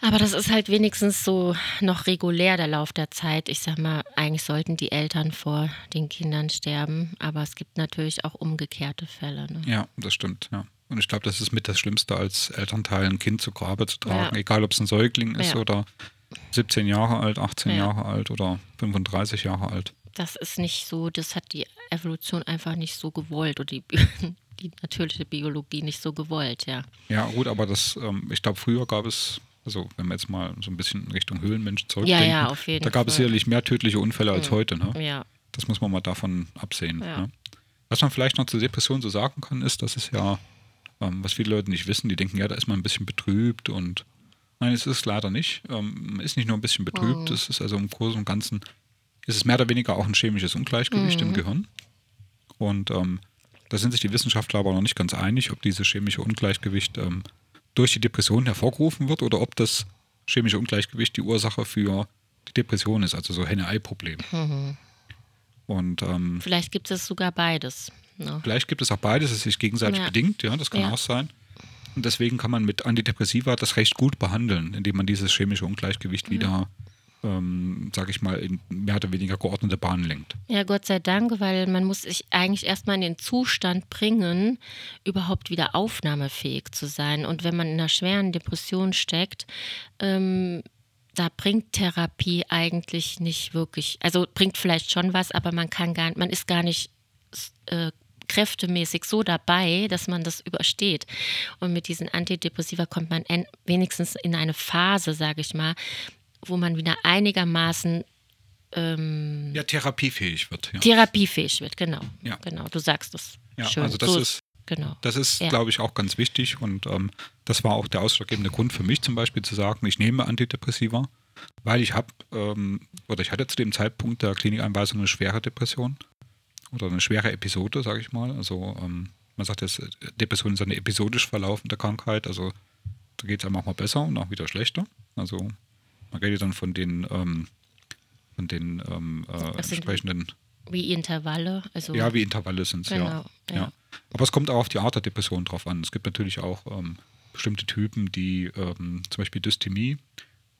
Aber das ist halt wenigstens so noch regulär der Lauf der Zeit. Ich sag mal, eigentlich sollten die Eltern vor den Kindern sterben, aber es gibt natürlich auch umgekehrte Fälle. Ne? Ja, das stimmt, ja. Und ich glaube, das ist mit das Schlimmste, als Elternteil ein Kind zu Grabe zu tragen, ja. egal ob es ein Säugling ist ja. oder 17 Jahre alt, 18 ja. Jahre alt oder 35 Jahre alt. Das ist nicht so, das hat die Evolution einfach nicht so gewollt oder die, die natürliche Biologie nicht so gewollt, ja. Ja, gut, aber das, ähm, ich glaube, früher gab es also wenn wir jetzt mal so ein bisschen in Richtung Höhlenmensch zurückdenken, ja, ja, auf jeden da gab Fall. es sicherlich mehr tödliche Unfälle als mhm. heute. Ne? Ja. Das muss man mal davon absehen. Ja. Ne? Was man vielleicht noch zur Depression so sagen kann, ist, dass es ja, ähm, was viele Leute nicht wissen, die denken, ja, da ist man ein bisschen betrübt und nein, es ist leider nicht. Ähm, man ist nicht nur ein bisschen betrübt, mhm. es ist also im Großen und Ganzen, ist es mehr oder weniger auch ein chemisches Ungleichgewicht mhm. im Gehirn. Und ähm, da sind sich die Wissenschaftler aber noch nicht ganz einig, ob dieses chemische Ungleichgewicht ähm, durch die Depression hervorgerufen wird oder ob das chemische Ungleichgewicht die Ursache für die Depression ist, also so Henne-Ei-Problem. Mhm. Und ähm, vielleicht gibt es sogar beides. Ne? Vielleicht gibt es auch beides, es ist sich gegenseitig ja. bedingt, ja, das kann ja. auch sein. Und deswegen kann man mit Antidepressiva das recht gut behandeln, indem man dieses chemische Ungleichgewicht mhm. wieder ähm, sage ich mal, in mehr oder weniger geordnete Bahnen lenkt. Ja, Gott sei Dank, weil man muss sich eigentlich erstmal in den Zustand bringen, überhaupt wieder aufnahmefähig zu sein. Und wenn man in einer schweren Depression steckt, ähm, da bringt Therapie eigentlich nicht wirklich, also bringt vielleicht schon was, aber man kann gar man ist gar nicht äh, kräftemäßig so dabei, dass man das übersteht. Und mit diesen Antidepressiva kommt man wenigstens in eine Phase, sage ich mal, wo man wieder einigermaßen ähm, ja, therapiefähig wird. Ja. Therapiefähig wird, genau. Ja. Genau, du sagst das. Ja, schön. also das so, ist, genau. das ist, ja. glaube ich, auch ganz wichtig und ähm, das war auch der ausschlaggebende Grund für mich zum Beispiel zu sagen, ich nehme Antidepressiva, weil ich habe, ähm, oder ich hatte zu dem Zeitpunkt der Klinikeinweisung eine schwere Depression oder eine schwere Episode, sage ich mal. Also ähm, man sagt jetzt, Depression ist eine episodisch verlaufende Krankheit, also da geht es einem auch mal besser und auch wieder schlechter. Also man redet dann von den, ähm, von den ähm, äh, entsprechenden. Wie Intervalle. Also ja, wie Intervalle sind es, genau, ja. ja. ja. Aber es kommt auch auf die Art der Depression drauf an. Es gibt natürlich auch ähm, bestimmte Typen, die ähm, zum Beispiel Dysthymie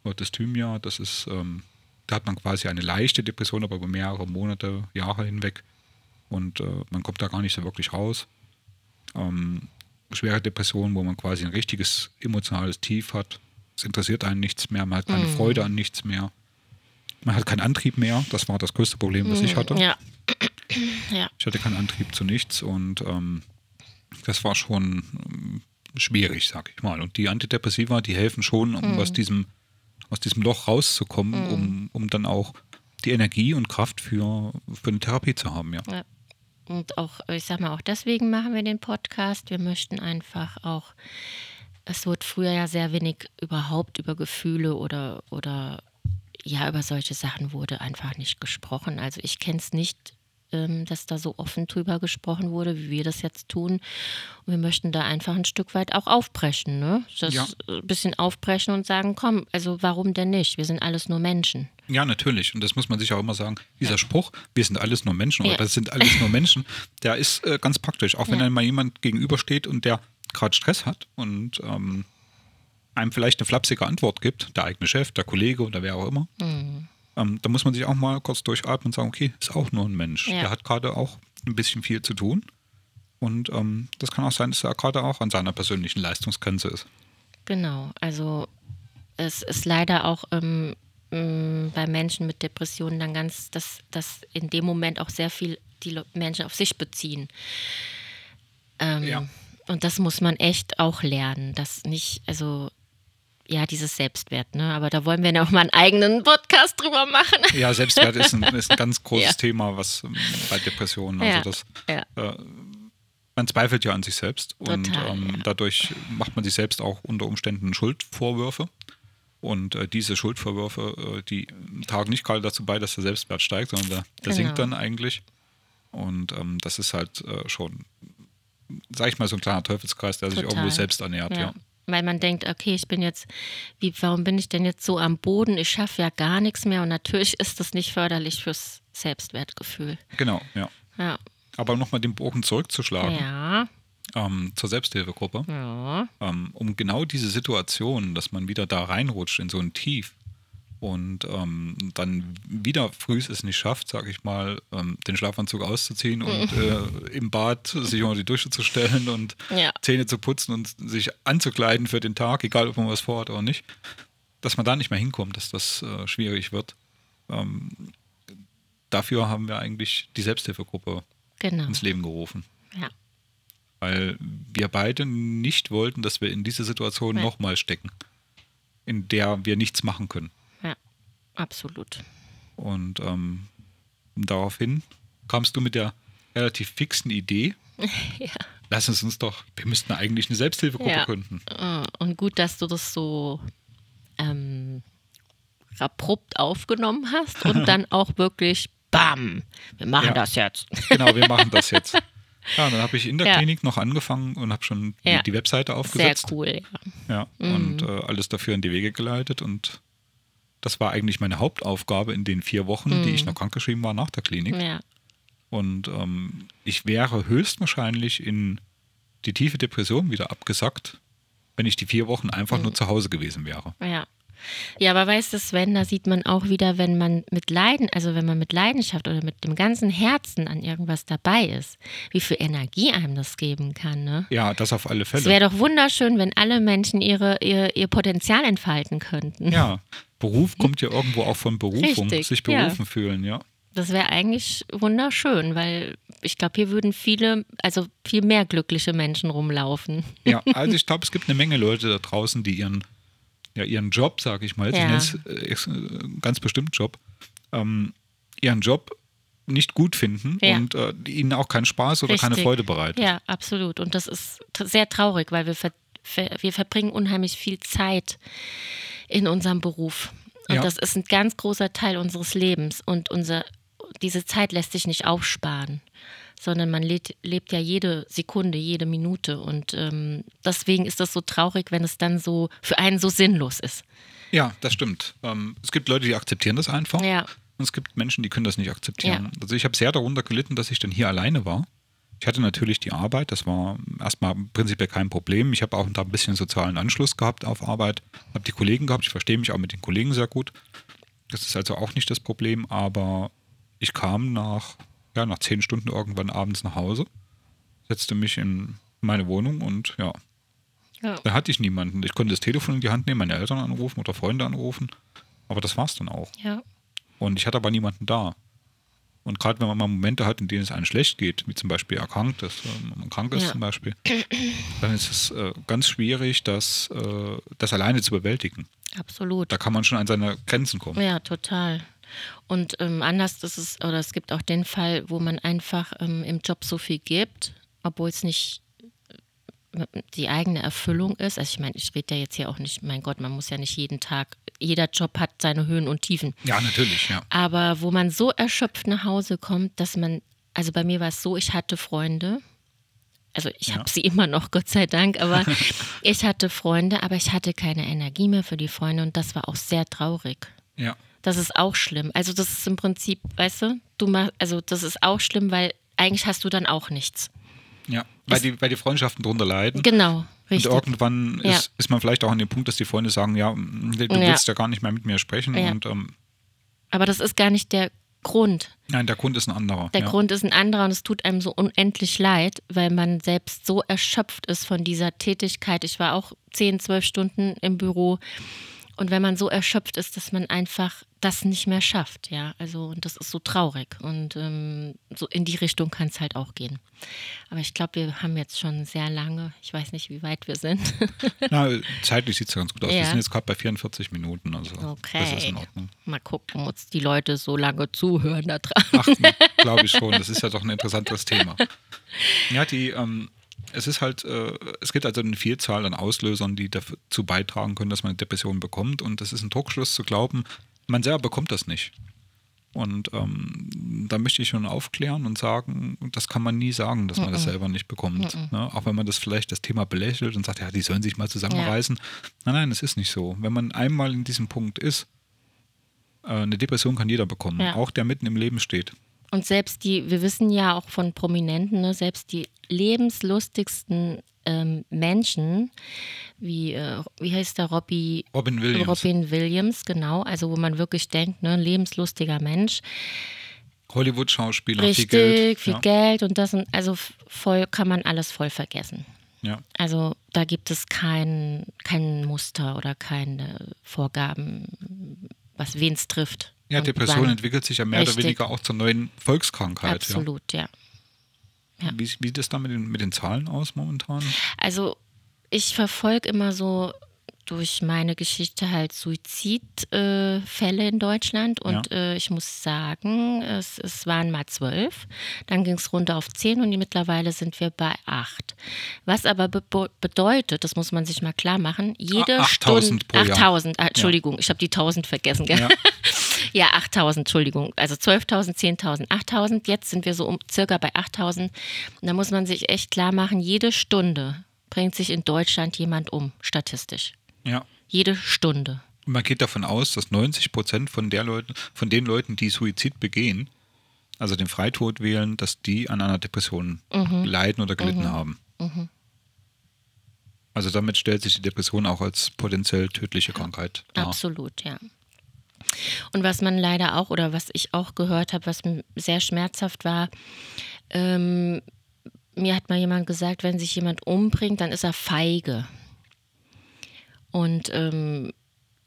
oder Dysthymia, das ist, ähm, da hat man quasi eine leichte Depression, aber über mehrere Monate, Jahre hinweg. Und äh, man kommt da gar nicht so wirklich raus. Ähm, schwere Depression, wo man quasi ein richtiges emotionales Tief hat, es interessiert einen nichts mehr, man hat keine mm. Freude an nichts mehr. Man hat keinen Antrieb mehr. Das war das größte Problem, was mm. ich hatte. Ja. ja. Ich hatte keinen Antrieb zu nichts und ähm, das war schon ähm, schwierig, sag ich mal. Und die Antidepressiva, die helfen schon, um mm. aus, diesem, aus diesem Loch rauszukommen, mm. um, um dann auch die Energie und Kraft für, für eine Therapie zu haben, ja. ja. Und auch, ich sag mal, auch deswegen machen wir den Podcast. Wir möchten einfach auch es wird früher ja sehr wenig überhaupt über Gefühle oder, oder ja, über solche Sachen wurde einfach nicht gesprochen. Also ich kenne es nicht, ähm, dass da so offen drüber gesprochen wurde, wie wir das jetzt tun. Und wir möchten da einfach ein Stück weit auch aufbrechen, ne? Das ja. ein bisschen aufbrechen und sagen, komm, also warum denn nicht? Wir sind alles nur Menschen. Ja, natürlich. Und das muss man sich auch immer sagen. Dieser ja. Spruch, wir sind alles nur Menschen oder ja. das sind alles nur Menschen, der ist äh, ganz praktisch. Auch wenn ja. dann mal jemand gegenübersteht und der gerade Stress hat und ähm, einem vielleicht eine flapsige Antwort gibt, der eigene Chef, der Kollege oder wer auch immer, mhm. ähm, da muss man sich auch mal kurz durchatmen und sagen, okay, ist auch nur ein Mensch. Ja. Der hat gerade auch ein bisschen viel zu tun. Und ähm, das kann auch sein, dass er gerade auch an seiner persönlichen Leistungsgrenze ist. Genau, also es ist leider auch ähm, bei Menschen mit Depressionen dann ganz, dass, dass in dem Moment auch sehr viel die Menschen auf sich beziehen. Ähm, ja. Und das muss man echt auch lernen, dass nicht, also ja, dieses Selbstwert, ne? Aber da wollen wir ja auch mal einen eigenen Podcast drüber machen. Ja, Selbstwert ist ein, ist ein ganz großes ja. Thema, was ähm, bei Depressionen, also ja. das ja. Äh, man zweifelt ja an sich selbst Total, und ähm, dadurch macht man sich selbst auch unter Umständen Schuldvorwürfe. Und äh, diese Schuldvorwürfe, äh, die tragen nicht gerade dazu bei, dass der Selbstwert steigt, sondern der, der genau. sinkt dann eigentlich. Und ähm, das ist halt äh, schon sag ich mal, so ein kleiner Teufelskreis, der Total. sich irgendwo selbst ernährt, ja. ja. Weil man denkt, okay, ich bin jetzt, wie, warum bin ich denn jetzt so am Boden? Ich schaffe ja gar nichts mehr und natürlich ist das nicht förderlich fürs Selbstwertgefühl. Genau, ja. ja. Aber nochmal den Bogen zurückzuschlagen. Ja. ähm, zur Selbsthilfegruppe, Ja. ähm, um genau diese Situation, dass man wieder da reinrutscht in so ein Tief und ähm, dann wieder früh es nicht schafft, sag ich mal, ähm, den Schlafanzug auszuziehen und äh, im Bad sich unter die Dusche zu stellen und Ja. Zähne zu putzen und sich anzukleiden für den Tag, egal ob man was vorhat oder nicht, dass man da nicht mehr hinkommt, dass das äh, schwierig wird. Ähm, dafür haben wir eigentlich die Selbsthilfegruppe Genau. ins Leben gerufen. Ja. Weil wir beide nicht wollten, dass wir in diese Situation nochmal stecken, in der wir nichts machen können. Absolut. Und ähm, daraufhin kamst du mit der relativ fixen Idee, Ja. lass es uns doch, wir müssten eigentlich eine Selbsthilfegruppe Ja. gründen. Äh, Und gut, dass du das so ähm, abrupt aufgenommen hast und dann auch wirklich, bam, wir machen Ja. das jetzt. Genau, wir machen das jetzt. Ja, dann habe ich in der Ja. Klinik noch angefangen und habe schon die, die Webseite Sehr aufgesetzt. cool. Ja. Ja, und äh, alles dafür in die Wege geleitet. Und das war eigentlich meine Hauptaufgabe in den vier Wochen, die ich noch krankgeschrieben war nach der Klinik. Ja. Und ähm, ich wäre höchstwahrscheinlich in die tiefe Depression wieder abgesackt, wenn ich die vier Wochen einfach nur zu Hause gewesen wäre. Ja. Ja, aber weißt du, Sven, da sieht man auch wieder, wenn man mit Leiden, also wenn man mit Leidenschaft oder mit dem ganzen Herzen an irgendwas dabei ist, wie viel Energie einem das geben kann. Ne? Ja, das auf alle Es Fälle. wäre doch wunderschön, wenn alle Menschen ihre, ihr, ihr Potenzial entfalten könnten. Ja, Beruf kommt ja irgendwo auch von Berufung, Richtig, sich ja. berufen fühlen, ja. Das wäre eigentlich wunderschön, weil ich glaube, hier würden viele, also viel mehr glückliche Menschen rumlaufen. Ja, also ich glaube, es gibt eine Menge Leute da draußen, die ihren, ja, ihren Job, sage ich mal, jetzt, Ja. es äh, äh, ganz bestimmt Job, ähm, ihren Job nicht gut finden Ja. und äh, ihnen auch keinen Spaß oder keine Richtig. Freude bereitet. Ja, absolut. Und das ist sehr traurig, weil wir, ver ver wir verbringen unheimlich viel Zeit in unserem Beruf. Und Ja. das ist ein ganz großer Teil unseres Lebens. Und unser, diese Zeit lässt sich nicht aufsparen, sondern man lebt, lebt ja jede Sekunde, jede Minute. Und ähm, deswegen ist das so traurig, wenn es dann so für einen so sinnlos ist. Ja, das stimmt. Ähm, es gibt Leute, die akzeptieren das einfach. Ja. Und es gibt Menschen, die können das nicht akzeptieren. Ja. Also ich habe sehr darunter gelitten, dass ich dann hier alleine war. Ich hatte natürlich die Arbeit, das war erstmal prinzipiell kein Problem. Ich habe auch da ein bisschen sozialen Anschluss gehabt auf Arbeit, habe die Kollegen gehabt, ich verstehe mich auch mit den Kollegen sehr gut. Das ist also auch nicht das Problem, aber ich kam nach, ja, nach zehn Stunden irgendwann abends nach Hause, setzte mich in meine Wohnung und ja, Ja. da hatte ich niemanden. Ich konnte das Telefon in die Hand nehmen, meine Eltern anrufen oder Freunde anrufen, aber das war's dann auch. ja. Und ich hatte aber niemanden da. Und gerade wenn man mal Momente hat, in denen es einem schlecht geht, wie zum Beispiel erkrankt ist, wenn man krank ist Ja. zum Beispiel, dann ist es äh, ganz schwierig, das, äh, das alleine zu bewältigen. Absolut. Da kann man schon an seine Grenzen kommen. Ja, total. Und ähm, anders ist es, oder es gibt auch den Fall, wo man einfach ähm, im Job so viel gibt, obwohl es nicht äh, die eigene Erfüllung ist. Also ich meine, ich rede ja jetzt hier auch nicht, mein Gott, man muss ja nicht jeden Tag, jeder Job hat seine Höhen und Tiefen. Ja, natürlich, ja. Aber wo man so erschöpft nach Hause kommt, dass man, also bei mir war es so, ich hatte Freunde, also ich Ja. habe sie immer noch, Gott sei Dank, aber ich hatte Freunde, aber ich hatte keine Energie mehr für die Freunde und das war auch sehr traurig. Ja, Das ist auch schlimm. Also das ist im Prinzip, weißt du, du machst, also das ist auch schlimm, weil eigentlich hast du dann auch nichts. ja. Weil die, weil die Freundschaften drunter leiden. Genau, Und richtig. irgendwann Ja. ist, ist man vielleicht auch an dem Punkt, dass die Freunde sagen, ja, du Ja. willst ja gar nicht mehr mit mir sprechen. Ja. Und ähm, Aber das ist gar nicht der Grund. nein, der Grund ist ein anderer. Der ja. Grund ist ein anderer und es tut einem so unendlich leid, weil man selbst so erschöpft ist von dieser Tätigkeit. Ich war auch 10, 12 Stunden im Büro. Und wenn man so erschöpft ist, dass man einfach das nicht mehr schafft, ja, also und das ist so traurig und ähm, so in die Richtung kann es halt auch gehen. Aber ich glaube, wir haben jetzt schon sehr lange, ich weiß nicht, wie weit wir sind. Na, zeitlich sieht es ganz gut aus. Wir Ja. sind jetzt gerade bei 44 Minuten, also das ist Okay. in Ordnung. Mal gucken, ob uns die Leute so lange zuhören da dran. Ach, glaube ich schon. Das ist ja doch ein interessantes Thema. Ja, die, ähm, es ist halt, äh, es gibt also eine Vielzahl an Auslösern, die dazu beitragen können, dass man eine Depression bekommt. Und das ist ein Druckschluss zu glauben, man selber bekommt das nicht. Und ähm, da möchte ich schon aufklären und sagen, das kann man nie sagen, dass man das selber nicht bekommt. Ne? Auch wenn man das vielleicht das Thema belächelt und sagt, ja, die sollen sich mal zusammenreißen. Nein, nein, es ist nicht so. Wenn man einmal in diesem Punkt ist, äh, eine Depression kann jeder bekommen, Ja. auch der mitten im Leben steht. Und selbst die, wir wissen ja auch von Prominenten, ne, selbst die lebenslustigsten ähm, Menschen, wie, äh, wie heißt der Robbie? Robin Williams. Robin Williams, genau. Also wo man wirklich denkt, ne, lebenslustiger Mensch. Hollywood-Schauspieler, viel Geld. viel ja. Geld und das, und, also voll kann man alles voll vergessen. Ja. Also da gibt es kein, kein Muster oder keine Vorgaben, was wen es trifft. Ja, Depression entwickelt sich ja mehr Richtig. oder weniger auch zur neuen Volkskrankheit. Absolut, ja. Ja. Wie, wie sieht das da mit den, mit den Zahlen aus momentan? Also ich verfolge immer so durch meine Geschichte halt Suizidfälle äh, in Deutschland und äh, ich muss sagen, es, es waren mal zwölf, dann ging es runter auf zehn und mittlerweile sind wir bei acht. Was aber be bedeutet, das muss man sich mal klar machen, jede Ah, 8000 Stunde, pro Jahr. 8000, ah, Entschuldigung, ich habe die 1000 vergessen, gell? Ja. Ja, 8000, Entschuldigung. Also 12.000, 10.000, 8000. Jetzt sind wir so um circa bei 8000. Und da muss man sich echt klar machen, jede Stunde bringt sich in Deutschland jemand um, statistisch. Ja. Jede Stunde. Und man geht davon aus, dass 90 Prozent von, der Leuten, von den Leuten, die Suizid begehen, also den Freitod wählen, dass die an einer Depression Mhm. leiden oder gelitten haben. Also damit stellt sich die Depression auch als potenziell tödliche Krankheit dar. Absolut, ja. Und was man leider auch oder was ich auch gehört habe, was sehr schmerzhaft war, ähm, mir hat mal jemand gesagt, wenn sich jemand umbringt, dann ist er feige. Und ähm,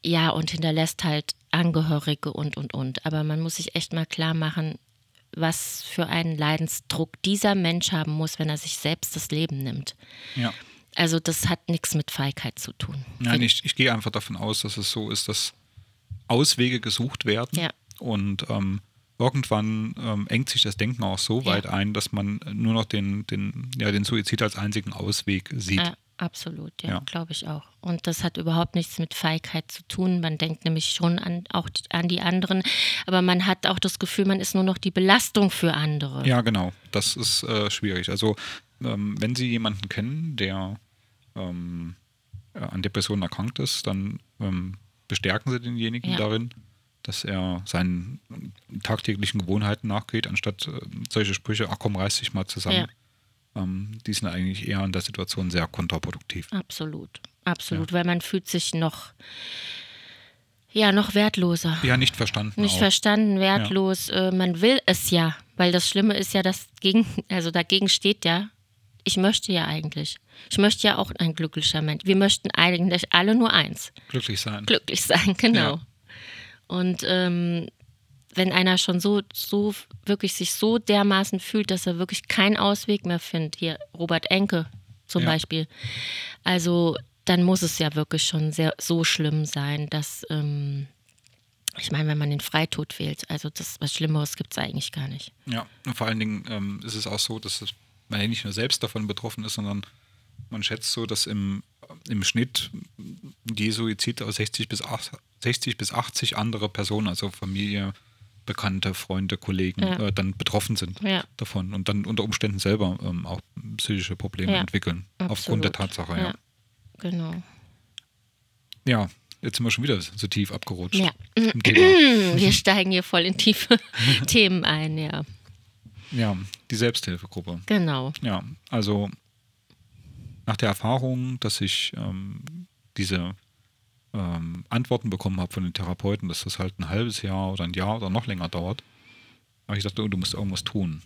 ja, und hinterlässt halt Angehörige und, und, und. Aber man muss sich echt mal klar machen, was für einen Leidensdruck dieser Mensch haben muss, wenn er sich selbst das Leben nimmt. Ja. Also das hat nichts mit Feigheit zu tun. Nein, ich, ich gehe einfach davon aus, dass es so ist, dass Auswege gesucht werden Ja. und ähm, irgendwann ähm, engt sich das Denken auch so Ja. weit ein, dass man nur noch den, den, ja, den Suizid als einzigen Ausweg sieht. Ja, absolut, ja, Ja. glaube ich auch. Und das hat überhaupt nichts mit Feigheit zu tun. Man denkt nämlich schon an, auch an die anderen, aber man hat auch das Gefühl, man ist nur noch die Belastung für andere. Ja, genau. Das ist äh, schwierig. Also, ähm, wenn Sie jemanden kennen, der ähm, äh, an Depressionen erkrankt ist, dann ähm, bestärken Sie denjenigen Ja. darin, dass er seinen tagtäglichen Gewohnheiten nachgeht, anstatt äh, solche Sprüche, ach komm, reiß dich mal zusammen. Ähm, die sind eigentlich eher in der Situation sehr kontraproduktiv. Absolut, absolut, weil man fühlt sich noch, ja, noch wertloser. Ja, nicht verstanden. Nicht auch. verstanden, wertlos. Äh, man will es ja, weil das Schlimme ist ja, dass gegen, also dagegen steht ja, ich möchte ja eigentlich. Ich möchte ja auch ein glücklicher Mensch. Wir möchten eigentlich alle nur eins. Glücklich sein. glücklich sein, genau. Ja. Und ähm, wenn einer schon so, so wirklich sich so dermaßen fühlt, dass er wirklich keinen Ausweg mehr findet, hier Robert Enke zum Ja. Beispiel, also dann muss es ja wirklich schon sehr so schlimm sein, dass ähm, ich meine, wenn man den Freitod wählt, also das was Schlimmeres gibt es eigentlich gar nicht. Ja, und vor allen Dingen ähm, ist es auch so, dass es, man ja nicht nur selbst davon betroffen ist, sondern man schätzt so, dass im, im Schnitt je Suizid aus 60 bis, 8, 60 bis 80 andere Personen, also Familie, Bekannte, Freunde, Kollegen, Ja. äh, dann betroffen sind Ja. davon und dann unter Umständen selber ähm, auch psychische Probleme Ja, entwickeln. Aufgrund der absolut. Tatsache, ja. Genau. Ja, jetzt sind wir schon wieder so tief abgerutscht. Ja. Wir steigen hier voll in tiefe Themen ein, ja. Ja, die Selbsthilfegruppe. Genau. Ja, also nach der Erfahrung, dass ich ähm, diese ähm, Antworten bekommen habe von den Therapeuten, dass das halt ein halbes Jahr oder ein Jahr oder noch länger dauert, habe ich gedacht, oh, du musst irgendwas tun.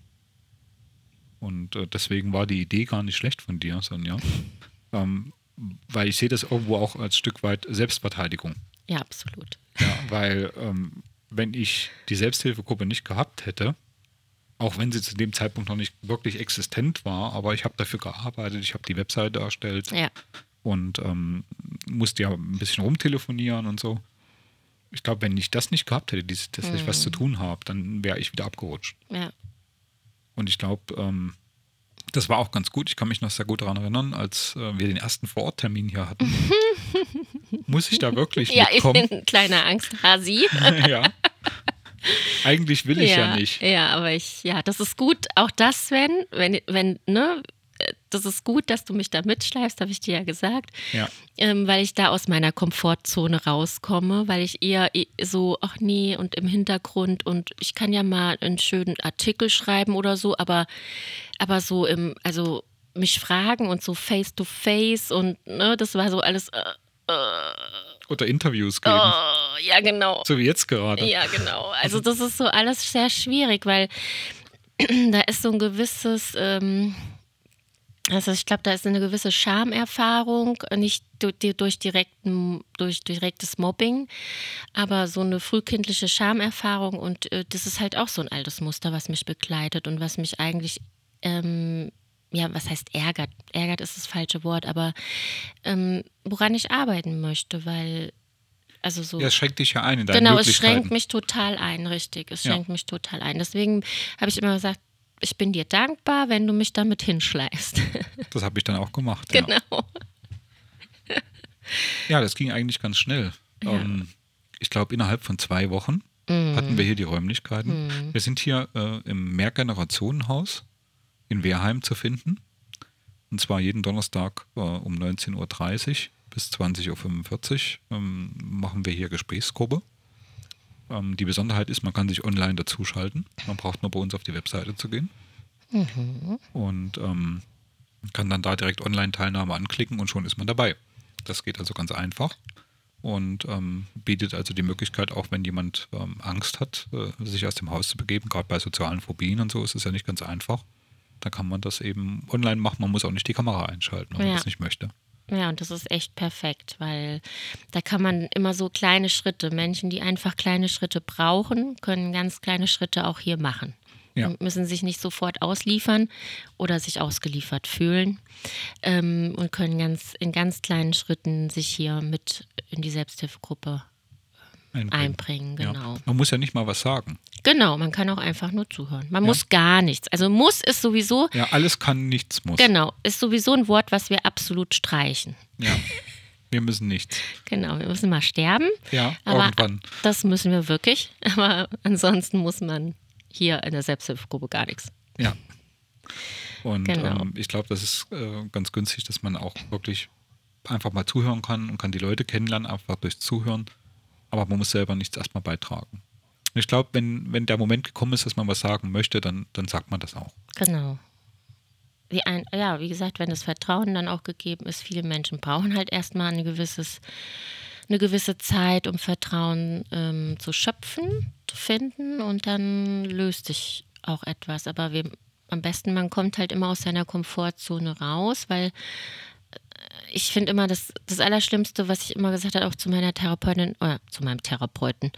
Und äh, deswegen war die Idee gar nicht schlecht von dir, Sonja. ähm, weil ich sehe das irgendwo auch als Stück weit Selbstverteidigung. Ja, absolut. Ja, weil ähm, wenn ich die Selbsthilfegruppe nicht gehabt hätte, auch wenn sie zu dem Zeitpunkt noch nicht wirklich existent war, aber ich habe dafür gearbeitet, ich habe die Webseite erstellt Ja. und ähm, musste ja ein bisschen rumtelefonieren und so. Ich glaube, wenn ich das nicht gehabt hätte, dass ich was zu tun habe, dann wäre ich wieder abgerutscht. Ja. Und ich glaube, ähm, das war auch ganz gut. Ich kann mich noch sehr gut daran erinnern, als äh, wir den ersten Vororttermin hier hatten. Muss ich da wirklich Ja, ich mitkommen? bin ein kleiner Angsthasi. ja. Eigentlich will ich ja, nicht. Ja, aber ich, ja, das ist gut. Auch das, Sven, wenn, wenn, ne, das ist gut, dass du mich da mitschleifst, habe ich dir ja gesagt. Ja. Ähm, weil ich da aus meiner Komfortzone rauskomme, weil ich eher so, ach nee, und im Hintergrund und ich kann ja mal einen schönen Artikel schreiben oder so, aber, aber so im, also mich fragen und so face to face und ne, das war so alles. Äh, äh, oder Interviews geben. Oh, ja, genau. So wie jetzt gerade. Ja, genau. Also das ist so alles sehr schwierig, weil da ist so ein gewisses, ähm, also ich glaube, da ist eine gewisse Schamerfahrung, nicht durch, direkten, durch direktes Mobbing, aber so eine frühkindliche Schamerfahrung und äh, das ist halt auch so ein altes Muster, was mich begleitet und was mich eigentlich ähm, ja, was heißt ärgert? Ärgert ist das falsche Wort, aber ähm, woran ich arbeiten möchte, weil also so. Ja, es schränkt dich ja ein in deinen Genau, es schränkt mich total ein, richtig. Es schränkt ja. mich total ein. Deswegen habe ich immer gesagt, ich bin dir dankbar, wenn du mich damit hinschleifst. Das habe ich dann auch gemacht. Genau. Ja, ja das ging eigentlich ganz schnell. Ja. Ähm, ich glaube, innerhalb von zwei Wochen mhm. hatten wir hier die Räumlichkeiten. Mhm. Wir sind hier äh, im Mehrgenerationenhaus in Wehrheim zu finden. Und zwar jeden Donnerstag äh, um 19.30 Uhr bis 20.45 Uhr ähm, machen wir hier Gesprächsgruppe. Ähm, die Besonderheit ist, man kann sich online dazuschalten. Man braucht nur bei uns auf die Webseite zu gehen. Mhm. Und ähm, kann dann da direkt Online-Teilnahme anklicken und schon ist man dabei. Das geht also ganz einfach und ähm, bietet also die Möglichkeit, auch wenn jemand ähm, Angst hat, äh, sich aus dem Haus zu begeben, gerade bei sozialen Phobien und so ist es ja nicht ganz einfach, da kann man das eben online machen. Man muss auch nicht die Kamera einschalten, wenn ja. man das nicht möchte. Ja, und das ist echt perfekt, weil da kann man immer so kleine Schritte, Menschen, die einfach kleine Schritte brauchen, können ganz kleine Schritte auch hier machen. Ja. Müssen sich nicht sofort ausliefern oder sich ausgeliefert fühlen ähm, und können ganz in ganz kleinen Schritten sich hier mit in die Selbsthilfegruppe einbringen. einbringen genau. Ja. Man muss ja nicht mal was sagen. Genau, man kann auch einfach nur zuhören. Man ja. muss gar nichts. Also muss ist sowieso. Ja, alles kann, nichts muss. Genau, ist sowieso ein Wort, was wir absolut streichen. Ja. Wir müssen nichts. Genau, wir müssen mal sterben. Ja, aber irgendwann. Das müssen wir wirklich. Aber ansonsten muss man hier in der Selbsthilfegruppe gar nichts. Ja. Und genau. ähm, ich glaube, das ist äh, ganz günstig, dass man auch wirklich einfach mal zuhören kann und kann die Leute kennenlernen, einfach durch Zuhören aber man muss selber nichts erstmal beitragen. Ich glaube, wenn, wenn der Moment gekommen ist, dass man was sagen möchte, dann, dann sagt man das auch. Genau. Wie ein, ja, wie gesagt, wenn das Vertrauen dann auch gegeben ist, viele Menschen brauchen halt erstmal ein gewisses, eine gewisse Zeit, um Vertrauen ähm, zu schöpfen, zu finden und dann löst sich auch etwas. Aber wir, am besten, man kommt halt immer aus seiner Komfortzone raus, weil ich finde immer das, das Allerschlimmste, was ich immer gesagt habe, auch zu meiner Therapeutin oder zu meinem Therapeuten,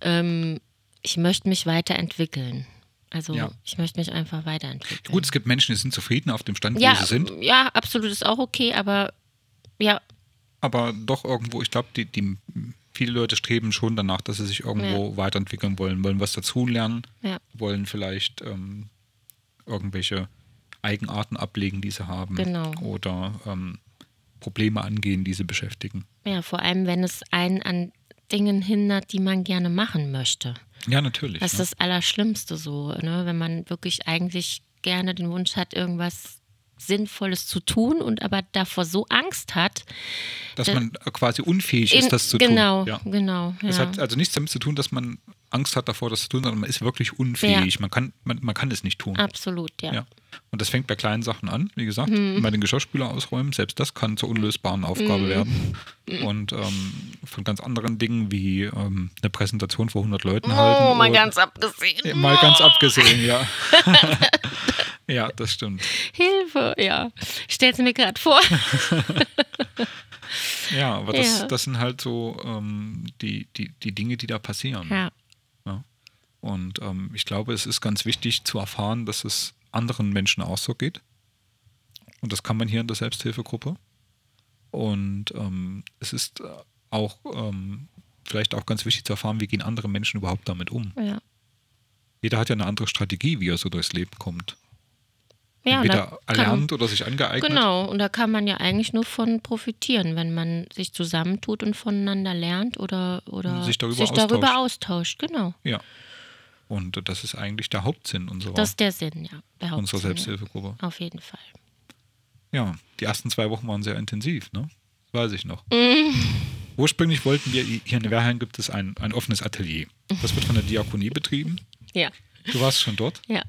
ähm, ich möchte mich weiterentwickeln. Also ja. ich möchte mich einfach weiterentwickeln. Gut, es gibt Menschen, die sind zufrieden auf dem Stand, ja, wo sie sind. Ja, absolut ist auch okay, aber ja. Aber doch irgendwo, ich glaube, die, die viele Leute streben schon danach, dass sie sich irgendwo ja. weiterentwickeln wollen, wollen was dazulernen, ja. wollen vielleicht ähm, irgendwelche Eigenarten ablegen, die sie haben. Genau. Oder ähm, Probleme angehen, die sie beschäftigen. Ja, vor allem, wenn es einen an Dingen hindert, die man gerne machen möchte. Ja, natürlich. Das ist ne? das Allerschlimmste so, ne? wenn man wirklich eigentlich gerne den Wunsch hat, irgendwas Sinnvolles zu tun und aber davor so Angst hat. Dass, dass man quasi unfähig ist, das zu genau, tun. Ja. Genau, ja. Es hat also nichts damit zu tun, dass man Angst hat davor, das zu tun, sondern man ist wirklich unfähig. Ja. Man, kann, man, man kann es nicht tun. Absolut, ja. ja. Und das fängt bei kleinen Sachen an, wie gesagt, hm. bei den Geschirrspüler ausräumen, selbst das kann zur unlösbaren Aufgabe hm. werden. Und ähm, von ganz anderen Dingen wie ähm, eine Präsentation vor 100 Leuten oh, halten. Oh, mal ganz abgesehen. Mal ganz abgesehen, ja. ja, das stimmt. Hilfe, ja. Stell's mir gerade vor. ja, aber das, ja. das sind halt so ähm, die, die, die Dinge, die da passieren. Ja. Und ähm, ich glaube, es ist ganz wichtig zu erfahren, dass es anderen Menschen auch so geht. Und das kann man hier in der Selbsthilfegruppe. Und ähm, es ist äh, auch ähm, vielleicht auch ganz wichtig zu erfahren, wie gehen andere Menschen überhaupt damit um. Ja. Jeder hat ja eine andere Strategie, wie er so durchs Leben kommt. Ja, Entweder erlernt oder sich angeeignet. Genau, und da kann man ja eigentlich nur von profitieren, wenn man sich zusammentut und voneinander lernt oder, oder sich darüber, sich austauscht. darüber austauscht. Genau. Ja. Und das ist eigentlich der Hauptsinn unserer, das ist der Sinn, ja, unserer Selbsthilfegruppe. Auf jeden Fall. Ja, die ersten zwei Wochen waren sehr intensiv, ne? Das weiß ich noch. Mm. Ursprünglich wollten wir, hier in Werheim gibt es ein, ein offenes Atelier. Das wird von der Diakonie betrieben. Ja, Du warst schon dort. ja.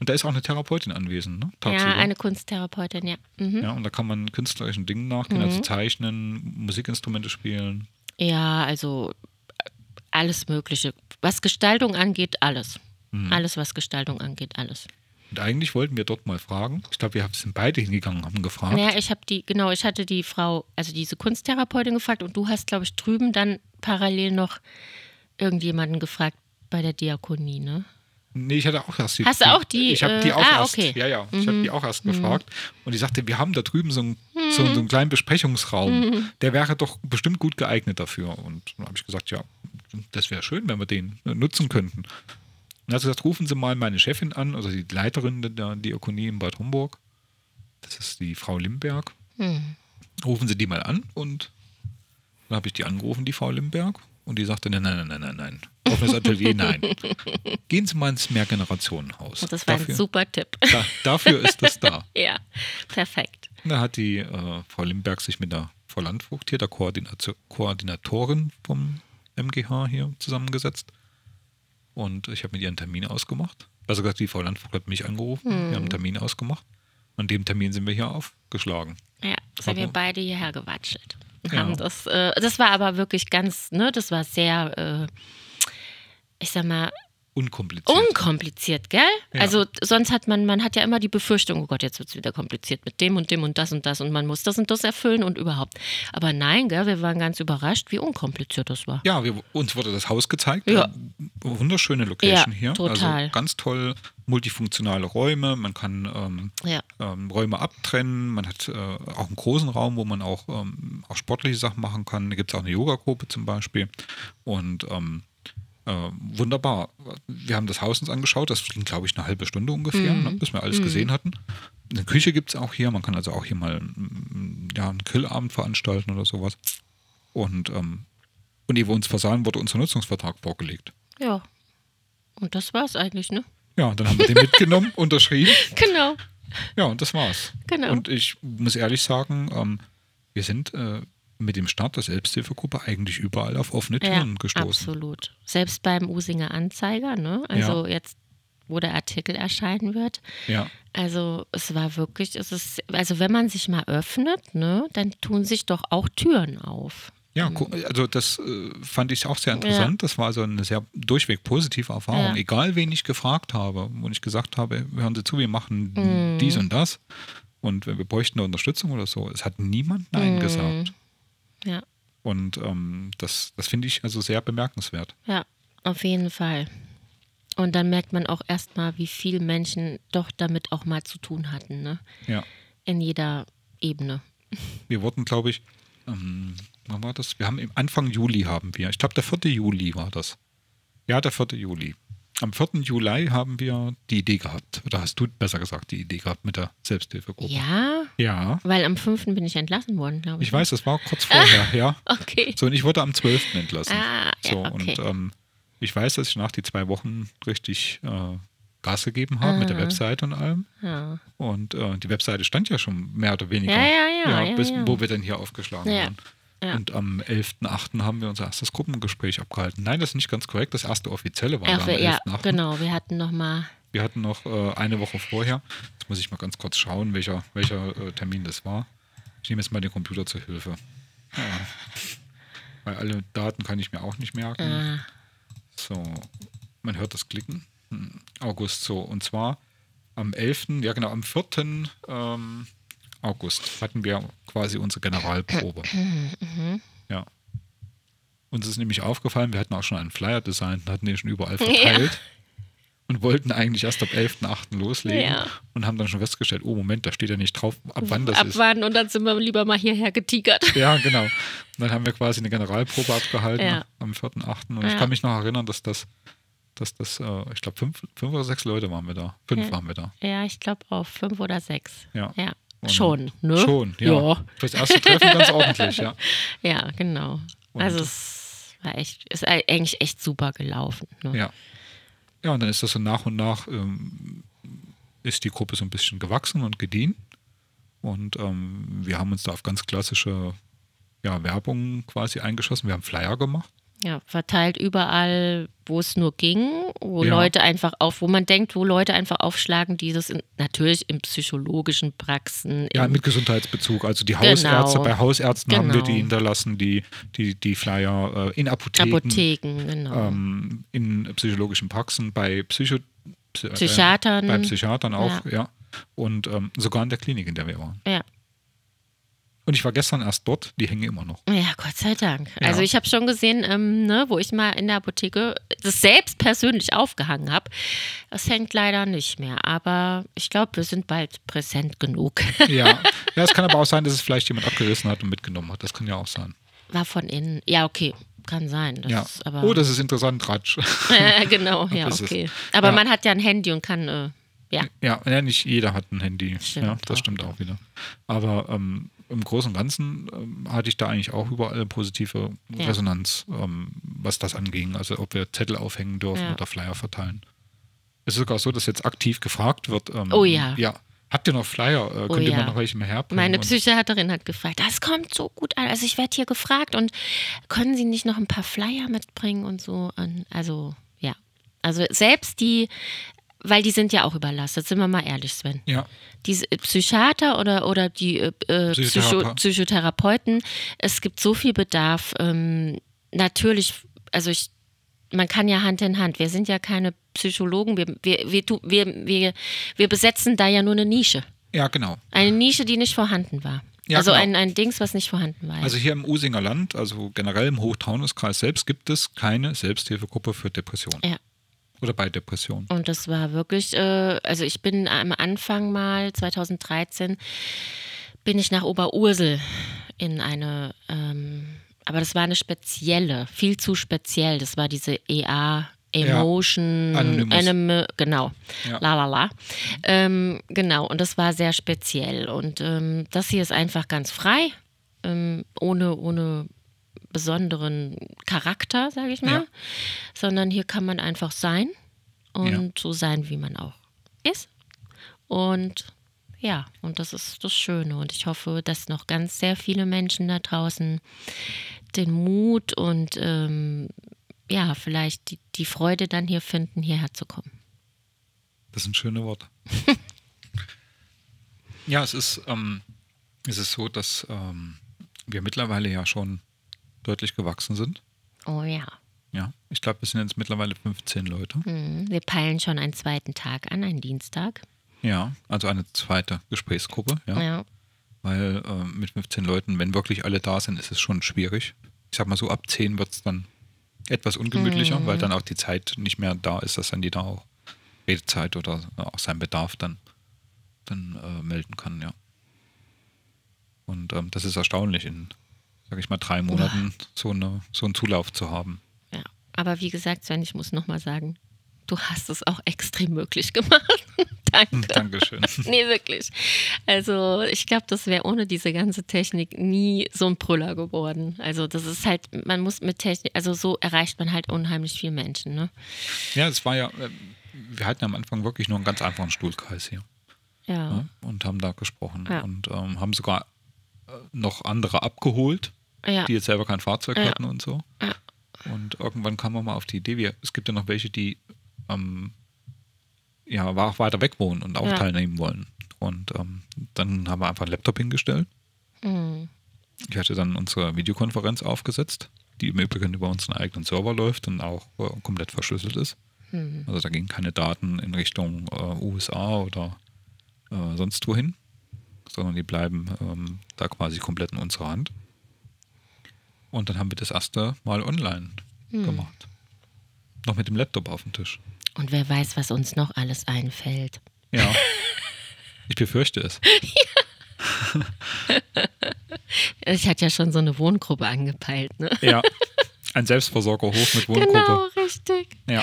Und da ist auch eine Therapeutin anwesend, ne? Tagsüber. Ja, eine Kunsttherapeutin, ja. Mhm. Ja, und da kann man künstlerischen Dingen nachgehen, also zeichnen, Musikinstrumente spielen. Ja, also äh, alles Mögliche. Was Gestaltung angeht, alles. Mhm. Alles, was Gestaltung angeht, alles. Und eigentlich wollten wir dort mal fragen. Ich glaube, wir sind beide hingegangen, haben gefragt. Ja, ich habe die, genau, ich hatte die Frau, also diese Kunsttherapeutin gefragt und du hast, glaube ich, drüben dann parallel noch irgendjemanden gefragt bei der Diakonie, ne? Nee, ich hatte auch erst die. Hast du auch die, Ich habe die äh, auch ah, erst. okay. Ja, ja. Ich habe die auch erst gefragt. Und die sagte, wir haben da drüben so einen, so, so einen kleinen Besprechungsraum. Der wäre doch bestimmt gut geeignet dafür. Und dann habe ich gesagt, ja, das wäre schön, wenn wir den äh, nutzen könnten. Und dann hat sie gesagt, rufen Sie mal meine Chefin an, also die Leiterin der Diakonie in Bad Homburg. Das ist die Frau Limberg. Rufen Sie die mal an und dann habe ich die angerufen, die Frau Limberg. Und die sagte, nein, nein, nein, nein, nein. Offenes Atelier, nein. Gehen Sie mal ins Mehrgenerationenhaus. Und das war dafür, ein super Tipp. da, dafür ist das da. ja, perfekt. Da hat die äh, Frau Limberg sich mit der Frau Landvogt hier, der Koordinat Koordinatorin vom MGH hier zusammengesetzt. Und ich habe mit ihr einen Termin ausgemacht. Also gesagt, die Frau Landvogt hat mich angerufen, wir haben einen Termin ausgemacht. An dem Termin sind wir hier aufgeschlagen. Ja, sind wir Aber- beide hierher gewatschelt. Ja. Haben das, äh, das war aber wirklich ganz, ne, das war sehr, äh, ich sag mal, Unkompliziert. unkompliziert, gell? Ja. Also sonst hat man, man hat ja immer die Befürchtung, oh Gott, jetzt wird es wieder kompliziert mit dem und dem und das und das und man muss das und das erfüllen und überhaupt. Aber nein, gell, wir waren ganz überrascht, wie unkompliziert das war. Ja, wir, uns wurde das Haus gezeigt. Ja. Wunderschöne Location Ja, hier. total. Also ganz toll, multifunktionale Räume. Man kann ähm, Ja. ähm, Räume abtrennen. Man hat äh, auch einen großen Raum, wo man auch, ähm, auch sportliche Sachen machen kann. Da gibt es auch eine Yogagruppe zum Beispiel. Und ähm, äh, wunderbar. Wir haben das Haus uns angeschaut. Das ging, glaube ich, eine halbe Stunde ungefähr, ne, bis wir alles gesehen hatten. Eine Küche gibt es auch hier. Man kann also auch hier mal mm, ja, einen Grillabend veranstalten oder sowas. Und, ähm, und ehe wir uns versahen, wurde unser Nutzungsvertrag vorgelegt. Ja. Und das war's eigentlich, ne? Ja, dann haben wir den mitgenommen, unterschrieben. Genau. Ja, und das war's. Genau. Und ich muss ehrlich sagen, ähm, wir sind äh, mit dem Start der Selbsthilfegruppe eigentlich überall auf offene Türen gestoßen. Absolut. Selbst beim Usinger Anzeiger, ne? Also jetzt, wo der Artikel erscheinen wird. Ja, Also es war wirklich, es ist, also wenn man sich mal öffnet, ne, dann tun sich doch auch Türen auf. ja gu- also das äh, fand ich auch sehr interessant. Das war also eine sehr durchweg positive Erfahrung. Ja. Egal, wen ich gefragt habe und ich gesagt habe, hören Sie zu, wir machen Mhm. dies und das und wir bräuchten eine Unterstützung oder so. Es hat niemand Mhm. Nein gesagt. Ja, Und ähm, das, das finde ich also sehr bemerkenswert. ja, auf jeden Fall. Und dann merkt man auch erstmal, wie viele Menschen doch damit auch mal zu tun hatten, ne? Ja. In jeder Ebene. Wir wurden, glaube ich, ähm, wann war das? Wir haben im Anfang Juli haben wir, ich glaube der 4. Juli war das. Ja, der 4. Juli. Am 4. Juli haben wir die Idee gehabt, oder hast du besser gesagt die Idee gehabt mit der Selbsthilfegruppe? Ja, Ja, weil am 5. bin ich entlassen worden, glaube ich. ich weiß, das war kurz vorher, ja. Okay. So, und ich wurde am 12. entlassen. Ah, ja, so, okay. und ähm, ich weiß, dass ich nach die zwei Wochen richtig äh, Gas gegeben habe mit der Webseite und allem. Ja. Und äh, die Webseite stand ja schon mehr oder weniger. Ja, ja, ja, ja, bis, ja. Wo wir dann hier aufgeschlagen Ja, waren. Ja. Und am 11.8. haben wir unser erstes Gruppengespräch abgehalten. Nein, das ist nicht ganz korrekt. Das erste offizielle war da am wir, ja 11.8. genau. Wir hatten noch mal. Wir hatten noch äh, eine Woche vorher. Jetzt muss ich mal ganz kurz schauen, welcher, welcher äh, Termin das war. Ich nehme jetzt mal den Computer zur Hilfe. Ja. Weil alle Daten kann ich mir auch nicht merken. Äh, So, man hört das Klicken. Hm, August so. Und zwar am 11., ja genau, am 4. Ähm, August hatten wir quasi unsere Generalprobe. Ja. Uns ist nämlich aufgefallen, wir hatten auch schon einen Flyer designt und hatten den schon überall verteilt. Und wollten eigentlich erst ab 11.8. loslegen Ja. und haben dann schon festgestellt, oh Moment, da steht ja nicht drauf, ab wann das ist. abwarten und dann sind wir lieber mal hierher getigert. Ja, genau. Und dann haben wir quasi eine Generalprobe abgehalten Ja. am 4.8. Und ich Ja. kann mich noch erinnern, dass das, dass das, äh, ich glaube, fünf, fünf oder sechs Leute waren wir da. Fünf Ja. waren wir da. Ja, ich glaube auf fünf oder sechs. Ja. Und- Schon, ne? Schon, ja. Ja, erste Treffen ganz ordentlich, ja. ja genau. Und- also es war echt, ist eigentlich echt super gelaufen. Ne? Ja. Ja, und dann ist das so nach und nach, ähm, ist die Gruppe so ein bisschen gewachsen und gediehen. Und ähm, wir haben uns da auf ganz klassische ja, Werbung quasi eingeschossen. Wir haben Flyer gemacht. Ja, verteilt überall, wo es nur ging, wo Ja. Leute einfach auf, wo man denkt, wo Leute einfach aufschlagen, die das in, natürlich in psychologischen Praxen. Ja, mit Gesundheitsbezug. Also die Genau. Hausärzte, bei Hausärzten haben wir Genau. die hinterlassen, die, die, die Flyer äh, in Apotheken, Apotheken, genau. ähm, in psychologischen Praxen, bei Psycho, Psy- Psychiatern. Äh, bei Psychiatern auch, Ja. ja. Und ähm, sogar in der Klinik, in der wir waren. ja. Und ich war gestern erst dort, die hängen immer noch. Ja, Gott sei Dank. Ja. Also ich habe schon gesehen, ähm, ne, wo ich mal in der Apotheke das selbst persönlich aufgehangen habe. Das hängt leider nicht mehr. Aber ich glaube, wir sind bald präsent genug. Ja. ja, es kann aber auch sein, dass es vielleicht jemand abgerissen hat und mitgenommen hat. Das kann ja auch sein. War von innen. Ja, okay. Kann sein. Das ja. oh, das ist interessant, Ratsch. äh, genau, ja, okay. Aber Ja. man hat ja ein Handy und kann, äh, ja. Ja, ja, nicht jeder hat ein Handy. Stimmt ja, das auch stimmt auch wieder. Aber ähm, im Großen und Ganzen ähm, hatte ich da eigentlich auch überall positive Ja. Resonanz, ähm, was das anging. Also ob wir Zettel aufhängen dürfen Ja. oder Flyer verteilen. Es ist sogar so, dass jetzt aktiv gefragt wird. Ähm, Oh ja. Ja. Habt ihr noch Flyer? Äh, könnt ihr ja. mal noch welche mehr herbringen? Meine Psychiaterin hat gefragt, das kommt so gut an. Also ich werde hier gefragt und können Sie nicht noch ein paar Flyer mitbringen und so. Und also ja, also selbst die, weil die sind ja auch überlastet, sind wir mal ehrlich, Sven. Ja, Diese Psychiater oder, oder die äh, äh, Psycho Psychothera- Psychotherapeuten, es gibt so viel Bedarf. Ähm, natürlich, also ich, man kann ja Hand in Hand. Wir sind ja keine Psychologen, wir, wir, wir, wir, wir, wir besetzen da ja nur eine Nische. ja, genau. Eine Nische, die nicht vorhanden war. Ja, also genau. ein, ein Dings, was nicht vorhanden war. Also hier im Usinger Land, also generell im Hochtaunuskreis selbst, gibt es keine Selbsthilfegruppe für Depressionen. ja. Oder bei Depressionen. Und das war wirklich, äh, also ich bin am Anfang mal, 2013, bin ich nach Oberursel in eine, ähm, aber das war eine spezielle, viel zu speziell. Das war diese EA, Emotion, Anonymous. Anime, genau, Ja. la la la. Ähm, genau, und das war sehr speziell. Und ähm, das hier ist einfach ganz frei, ähm, ohne, ohne besonderen Charakter, sage ich mal, Ja. sondern hier kann man einfach sein und Ja. so sein, wie man auch ist. Und ja, und das ist das Schöne. Und ich hoffe, dass noch ganz sehr viele Menschen da draußen den Mut und ähm, ja, vielleicht die, die Freude dann hier finden, hierher zu kommen. Das sind schöne Worte. ja, es ist, ähm, es ist so, dass ähm, wir mittlerweile ja schon deutlich gewachsen sind. Oh ja. Ja, ich glaube, wir sind jetzt mittlerweile 15 Leute. Mhm. Wir peilen schon einen zweiten Tag an, einen Dienstag. Ja, also eine zweite Gesprächsgruppe. Ja, Ja. weil äh, mit 15 Leuten, wenn wirklich alle da sind, ist es schon schwierig. Ich sag mal so, ab 10 wird es dann etwas ungemütlicher, weil dann auch die Zeit nicht mehr da ist, dass dann jeder auch Redezeit oder auch seinen Bedarf dann, dann äh, melden kann, ja. Und ähm, das ist erstaunlich, in, sag ich mal, drei Monaten so, eine, so einen Zulauf zu haben. Ja, aber wie gesagt, Sven, ich muss nochmal sagen, du hast es auch extrem möglich gemacht. Danke. Dankeschön. Nee, wirklich. Also ich glaube, das wäre ohne diese ganze Technik nie so ein Brüller geworden. Also das ist halt, man muss mit Technik, also so erreicht man halt unheimlich viele Menschen. Ne? Ja, es war ja, äh, wir hatten am Anfang wirklich nur einen ganz einfachen Stuhlkreis hier. Ja. ja, und haben da gesprochen Ja. und ähm, haben sogar noch andere abgeholt, Ja. die jetzt selber kein Fahrzeug Ja. hatten und so. Ja. Und irgendwann kam man mal auf die Idee, wir, es gibt ja noch welche, die ähm, ja wa- weiter weg wohnen und auch teilnehmen wollen. Und ähm, dann haben wir einfach einen Laptop hingestellt. Mhm. Ich hatte dann unsere Videokonferenz aufgesetzt, die im Übrigen über unseren eigenen Server läuft und auch äh, komplett verschlüsselt ist. Mhm. Also da gingen keine Daten in Richtung äh, USA oder äh, sonst wohin, sondern die bleiben ähm, da quasi komplett in unserer Hand. Und dann haben wir das erste Mal online gemacht. Noch mit dem Laptop auf dem Tisch. Und wer weiß, was uns noch alles einfällt. Ja. ich befürchte es. Ich hatte ja schon so eine Wohngruppe angepeilt, ne? Ja. Ein Selbstversorgerhof mit Wohngruppe. Genau, richtig. Ja.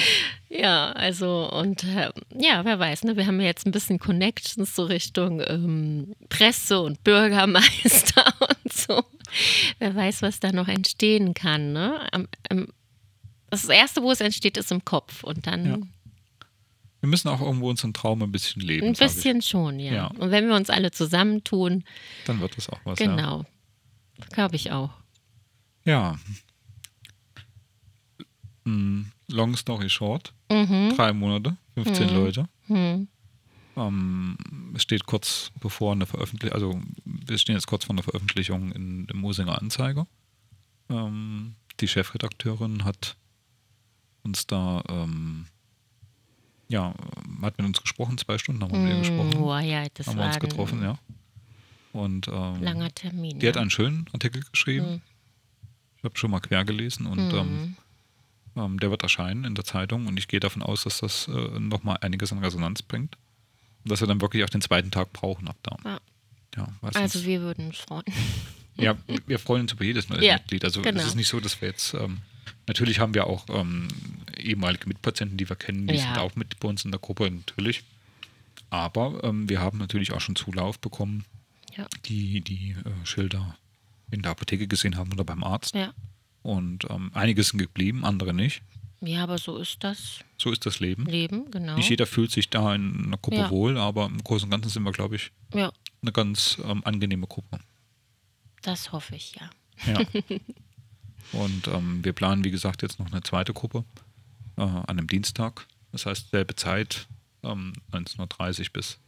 Ja, also und äh, ja, wer weiß, ne? Wir haben ja jetzt ein bisschen Connections so Richtung ähm, Presse und Bürgermeister und so. Wer weiß, was da noch entstehen kann, ne? Am, am, das erste, wo es entsteht, ist im Kopf und dann. Wir müssen auch irgendwo unseren Traum ein bisschen leben. Ein bisschen schon, ja. Ja. Und wenn wir uns alle zusammentun, Dann wird das auch was. Ja. genau. Glaube ich auch. ja. Mm, Long story short. Mhm. Drei Monate, 15 Leute. Hm. Ähm, es steht kurz bevor eine Veröffentlichung, also wir stehen jetzt kurz vor einer Veröffentlichung in dem Musinger Anzeiger. Ähm, die Chefredakteurin hat uns da, ähm, ja, hat mit uns gesprochen, zwei Stunden haben wir mit ihr gesprochen, Oh, ja, das haben wir uns getroffen, ja. Und ähm, langer Termin. die hat ja. einen schönen Artikel geschrieben. Mhm. Ich habe schon mal quer gelesen und ähm, der wird erscheinen in der Zeitung und ich gehe davon aus, dass das äh, nochmal einiges an Resonanz bringt. Und dass wir dann wirklich auch den zweiten Tag brauchen ab da. Ja. Ja, Also wir würden uns freuen. ja, wir freuen uns über jedes neue Ja, Mitglied. Also genau. es ist nicht so, dass wir jetzt, ähm, natürlich haben wir auch ähm, ehemalige Mitpatienten, die wir kennen, die sind auch mit bei uns in der Gruppe, natürlich. Aber ähm, wir haben natürlich auch schon Zulauf bekommen, die die äh, Schilder in der Apotheke gesehen haben oder beim Arzt. Ja. Und ähm, einige sind geblieben, andere nicht. Ja, aber so ist das So ist das Leben. Leben, genau. Nicht jeder fühlt sich da in einer Gruppe Ja. wohl, aber im Großen und Ganzen sind wir, glaube ich, Ja, eine ganz ähm, angenehme Gruppe. das hoffe ich, ja. Ja. und ähm, wir planen, wie gesagt, jetzt noch eine zweite Gruppe äh, an einem Dienstag. Das heißt, selbe Zeit, ähm, 19.30 Uhr bis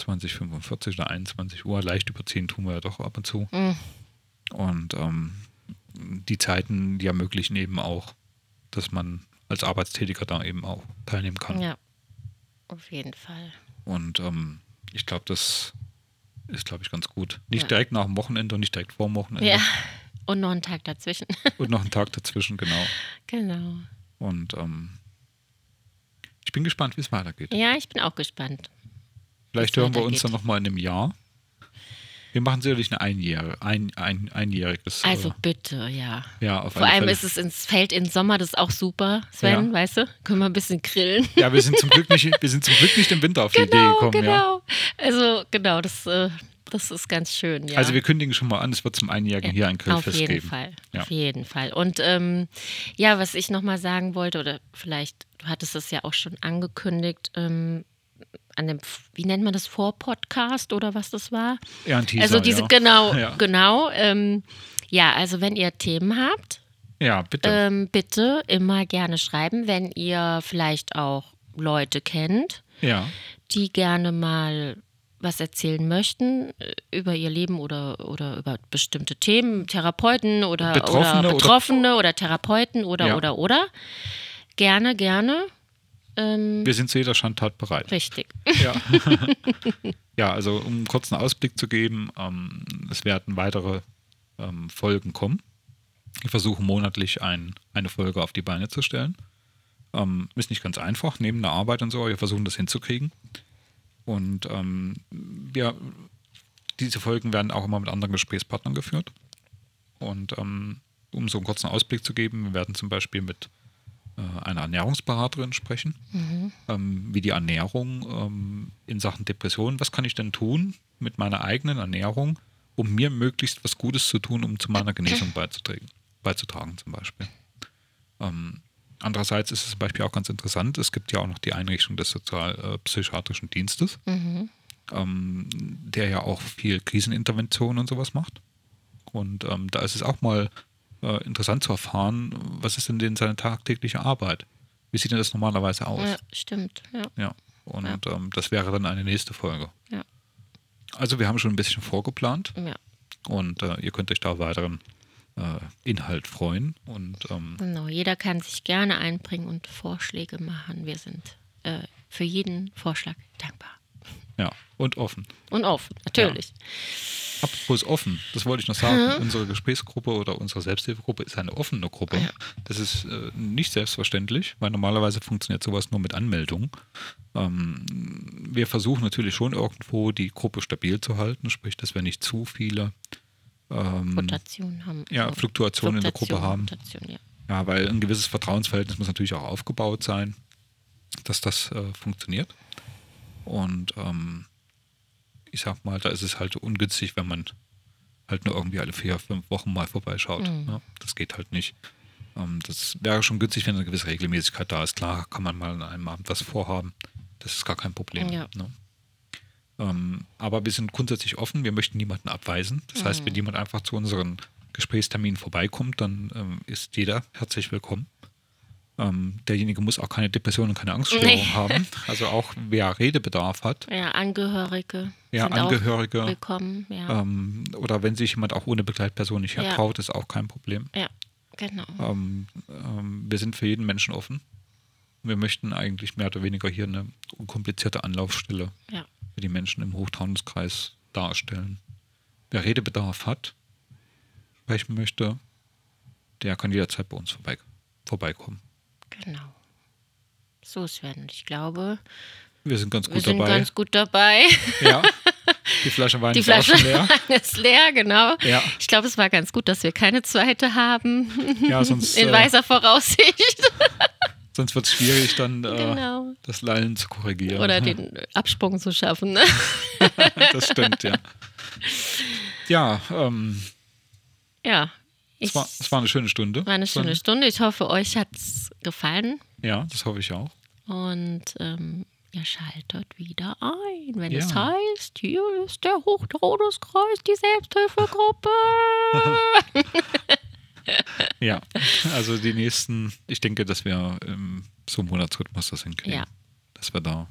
20.45 oder 21 Uhr. Leicht überziehen tun wir ja doch ab und zu. Mhm. Und ähm, die Zeiten, die ermöglichen eben auch, dass man als Arbeitstätiger da eben auch teilnehmen kann. Ja, auf jeden Fall. Und ähm, ich glaube, das ist, glaube ich, ganz gut. Nicht Ja. direkt nach dem Wochenende und nicht direkt vor dem Wochenende. Ja, und noch einen Tag dazwischen. Und noch einen Tag dazwischen, genau. genau. Und ähm, ich bin gespannt, wie es weitergeht. Ja, ich bin auch gespannt. Vielleicht hören wir uns dann nochmal in einem Jahr. Wir machen sicherlich eine einjährige, ein, ein, einjähriges. Also äh, bitte, ja. ja, auf Vor alle allem Fälle. ist es ins Feld im Sommer, das ist auch super, Sven, Ja. weißt du? Können wir ein bisschen grillen. Ja, wir sind zum Glück nicht, wir sind zum Glück nicht im Winter auf die Idee genau, gekommen. Ja. genau. Also genau, das, äh, das ist ganz schön, ja. Also wir kündigen schon mal an, es wird zum Einjährigen hier ein Auf Grillfest jeden geben. Fall, Ja. auf jeden Fall. Und ähm, ja, was ich nochmal sagen wollte, oder vielleicht, du hattest es ja auch schon angekündigt, ähm, an dem, wie nennt man das, Vorpodcast oder was das war? Ja, ein Teaser, also diese, ja. genau, Ja. genau. Ähm, ja, also wenn ihr Themen habt, Ja, bitte. ähm, bitte immer gerne schreiben, wenn ihr vielleicht auch Leute kennt, ja. die gerne mal was erzählen möchten äh, über ihr Leben oder, oder über bestimmte Themen, Therapeuten oder Betroffene oder oder- Betroffene oder, Therapeuten oder Ja. oder oder. Gerne, gerne. Ähm, Wir sind zu jeder Schandtat bereit. richtig. Ja. ja, also um einen kurzen Ausblick zu geben, ähm, es werden weitere ähm, Folgen kommen. Wir versuchen monatlich ein, eine Folge auf die Beine zu stellen. Ähm, ist nicht ganz einfach, neben der Arbeit und so, aber wir versuchen das hinzukriegen. Und ähm, wir, diese Folgen werden auch immer mit anderen Gesprächspartnern geführt. Und ähm, um so einen kurzen Ausblick zu geben, wir werden zum Beispiel mit einer Ernährungsberaterin sprechen, ähm, wie die Ernährung ähm, in Sachen Depression, was kann ich denn tun mit meiner eigenen Ernährung, um mir möglichst was Gutes zu tun, um zu meiner Genesung beizutragen, beizutragen zum Beispiel. Ähm, andererseits ist es zum Beispiel auch ganz interessant, es gibt ja auch noch die Einrichtung des sozialpsychiatrischen Dienstes, ähm, der ja auch viel Krisenintervention und sowas macht. Und ähm, da ist es auch mal äh, interessant zu erfahren, was ist denn denn seine tagtägliche Arbeit? Wie sieht denn das normalerweise aus? Ja, stimmt. Ja. Ja. Und Ähm, das wäre dann eine nächste Folge. Ja. Also wir haben schon ein bisschen vorgeplant ja, und äh, ihr könnt euch da weiteren äh, Inhalt freuen. Und ähm, genau. Jeder kann sich gerne einbringen und Vorschläge machen. Wir sind äh, für jeden Vorschlag dankbar. Ja, und offen. Und offen, natürlich. Apropos offen, das wollte ich noch sagen. Unsere Gesprächsgruppe oder unsere Selbsthilfegruppe ist eine offene Gruppe. Ja. Das ist äh, nicht selbstverständlich, weil normalerweise funktioniert sowas nur mit Anmeldung. Ähm, wir versuchen natürlich schon irgendwo die Gruppe stabil zu halten, sprich, dass wir nicht zu viele ähm, Rotation haben. ja. Fluktuationen in der Gruppe haben. Rotation, ja. Ja, weil ein gewisses Vertrauensverhältnis muss natürlich auch aufgebaut sein, dass das äh, funktioniert. Und ähm, ich sag mal, da ist es halt ungünstig, wenn man halt nur irgendwie alle vier, fünf Wochen mal vorbeischaut. Ne? Das geht halt nicht. Ähm, das wäre schon günstig, wenn eine gewisse Regelmäßigkeit da ist. Klar kann man mal an einem Abend was vorhaben. Das ist gar kein Problem. Ja. Ne? Ähm, aber wir sind grundsätzlich offen, wir möchten niemanden abweisen. Das heißt, Mhm. wenn jemand einfach zu unseren Gesprächsterminen vorbeikommt, dann ähm, ist jeder herzlich willkommen. Ähm, derjenige muss auch keine Depression und keine Angststörung Nee. haben. Also auch wer Redebedarf hat, Ja, Angehörige Ja, Angehörige. willkommen. Ja, ähm, oder wenn sich jemand auch ohne Begleitperson nicht Ja. hertraut, ist auch kein Problem. ja genau. Ähm, ähm, wir sind für jeden Menschen offen. Wir möchten eigentlich mehr oder weniger hier eine unkomplizierte Anlaufstelle Ja. für die Menschen im Hochtaunus-Kreis darstellen. Wer Redebedarf hat, sprechen möchte, der kann jederzeit bei uns vorbei, vorbeikommen. Genau. So, Sven, ich glaube, Wir sind ganz wir gut sind dabei. ganz gut dabei. ja. Die Flasche Wein Die ist Flasche leer. ist leer, genau. Ja. Ich glaube, es war ganz gut, dass wir keine zweite haben. Ja, sonst, In äh, weiser Voraussicht. sonst wird es schwierig, dann äh, Genau. das Lallen zu korrigieren. Oder den Absprung zu schaffen. Ne? das stimmt, ja. Ja, ähm, Ja. Es, war, es war eine schöne Stunde. war eine schöne Stunde. Ich hoffe, euch hat es gefallen. Ja, das hoffe ich auch. Und ähm, ihr schaltet wieder ein, wenn Ja. es heißt, hier ist der Hochtaunuskreis, die Selbsthilfegruppe. Ja, also die nächsten, ich denke, dass wir im so einem Monatsrhythmus das hinkriegen. Ja. Dass wir da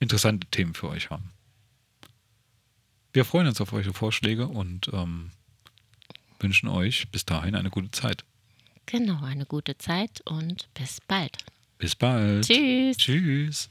interessante Themen für euch haben. Wir freuen uns auf eure Vorschläge und ähm, wünschen euch bis dahin eine gute Zeit. Genau, eine gute Zeit und bis bald. Bis bald. Tschüss. Tschüss.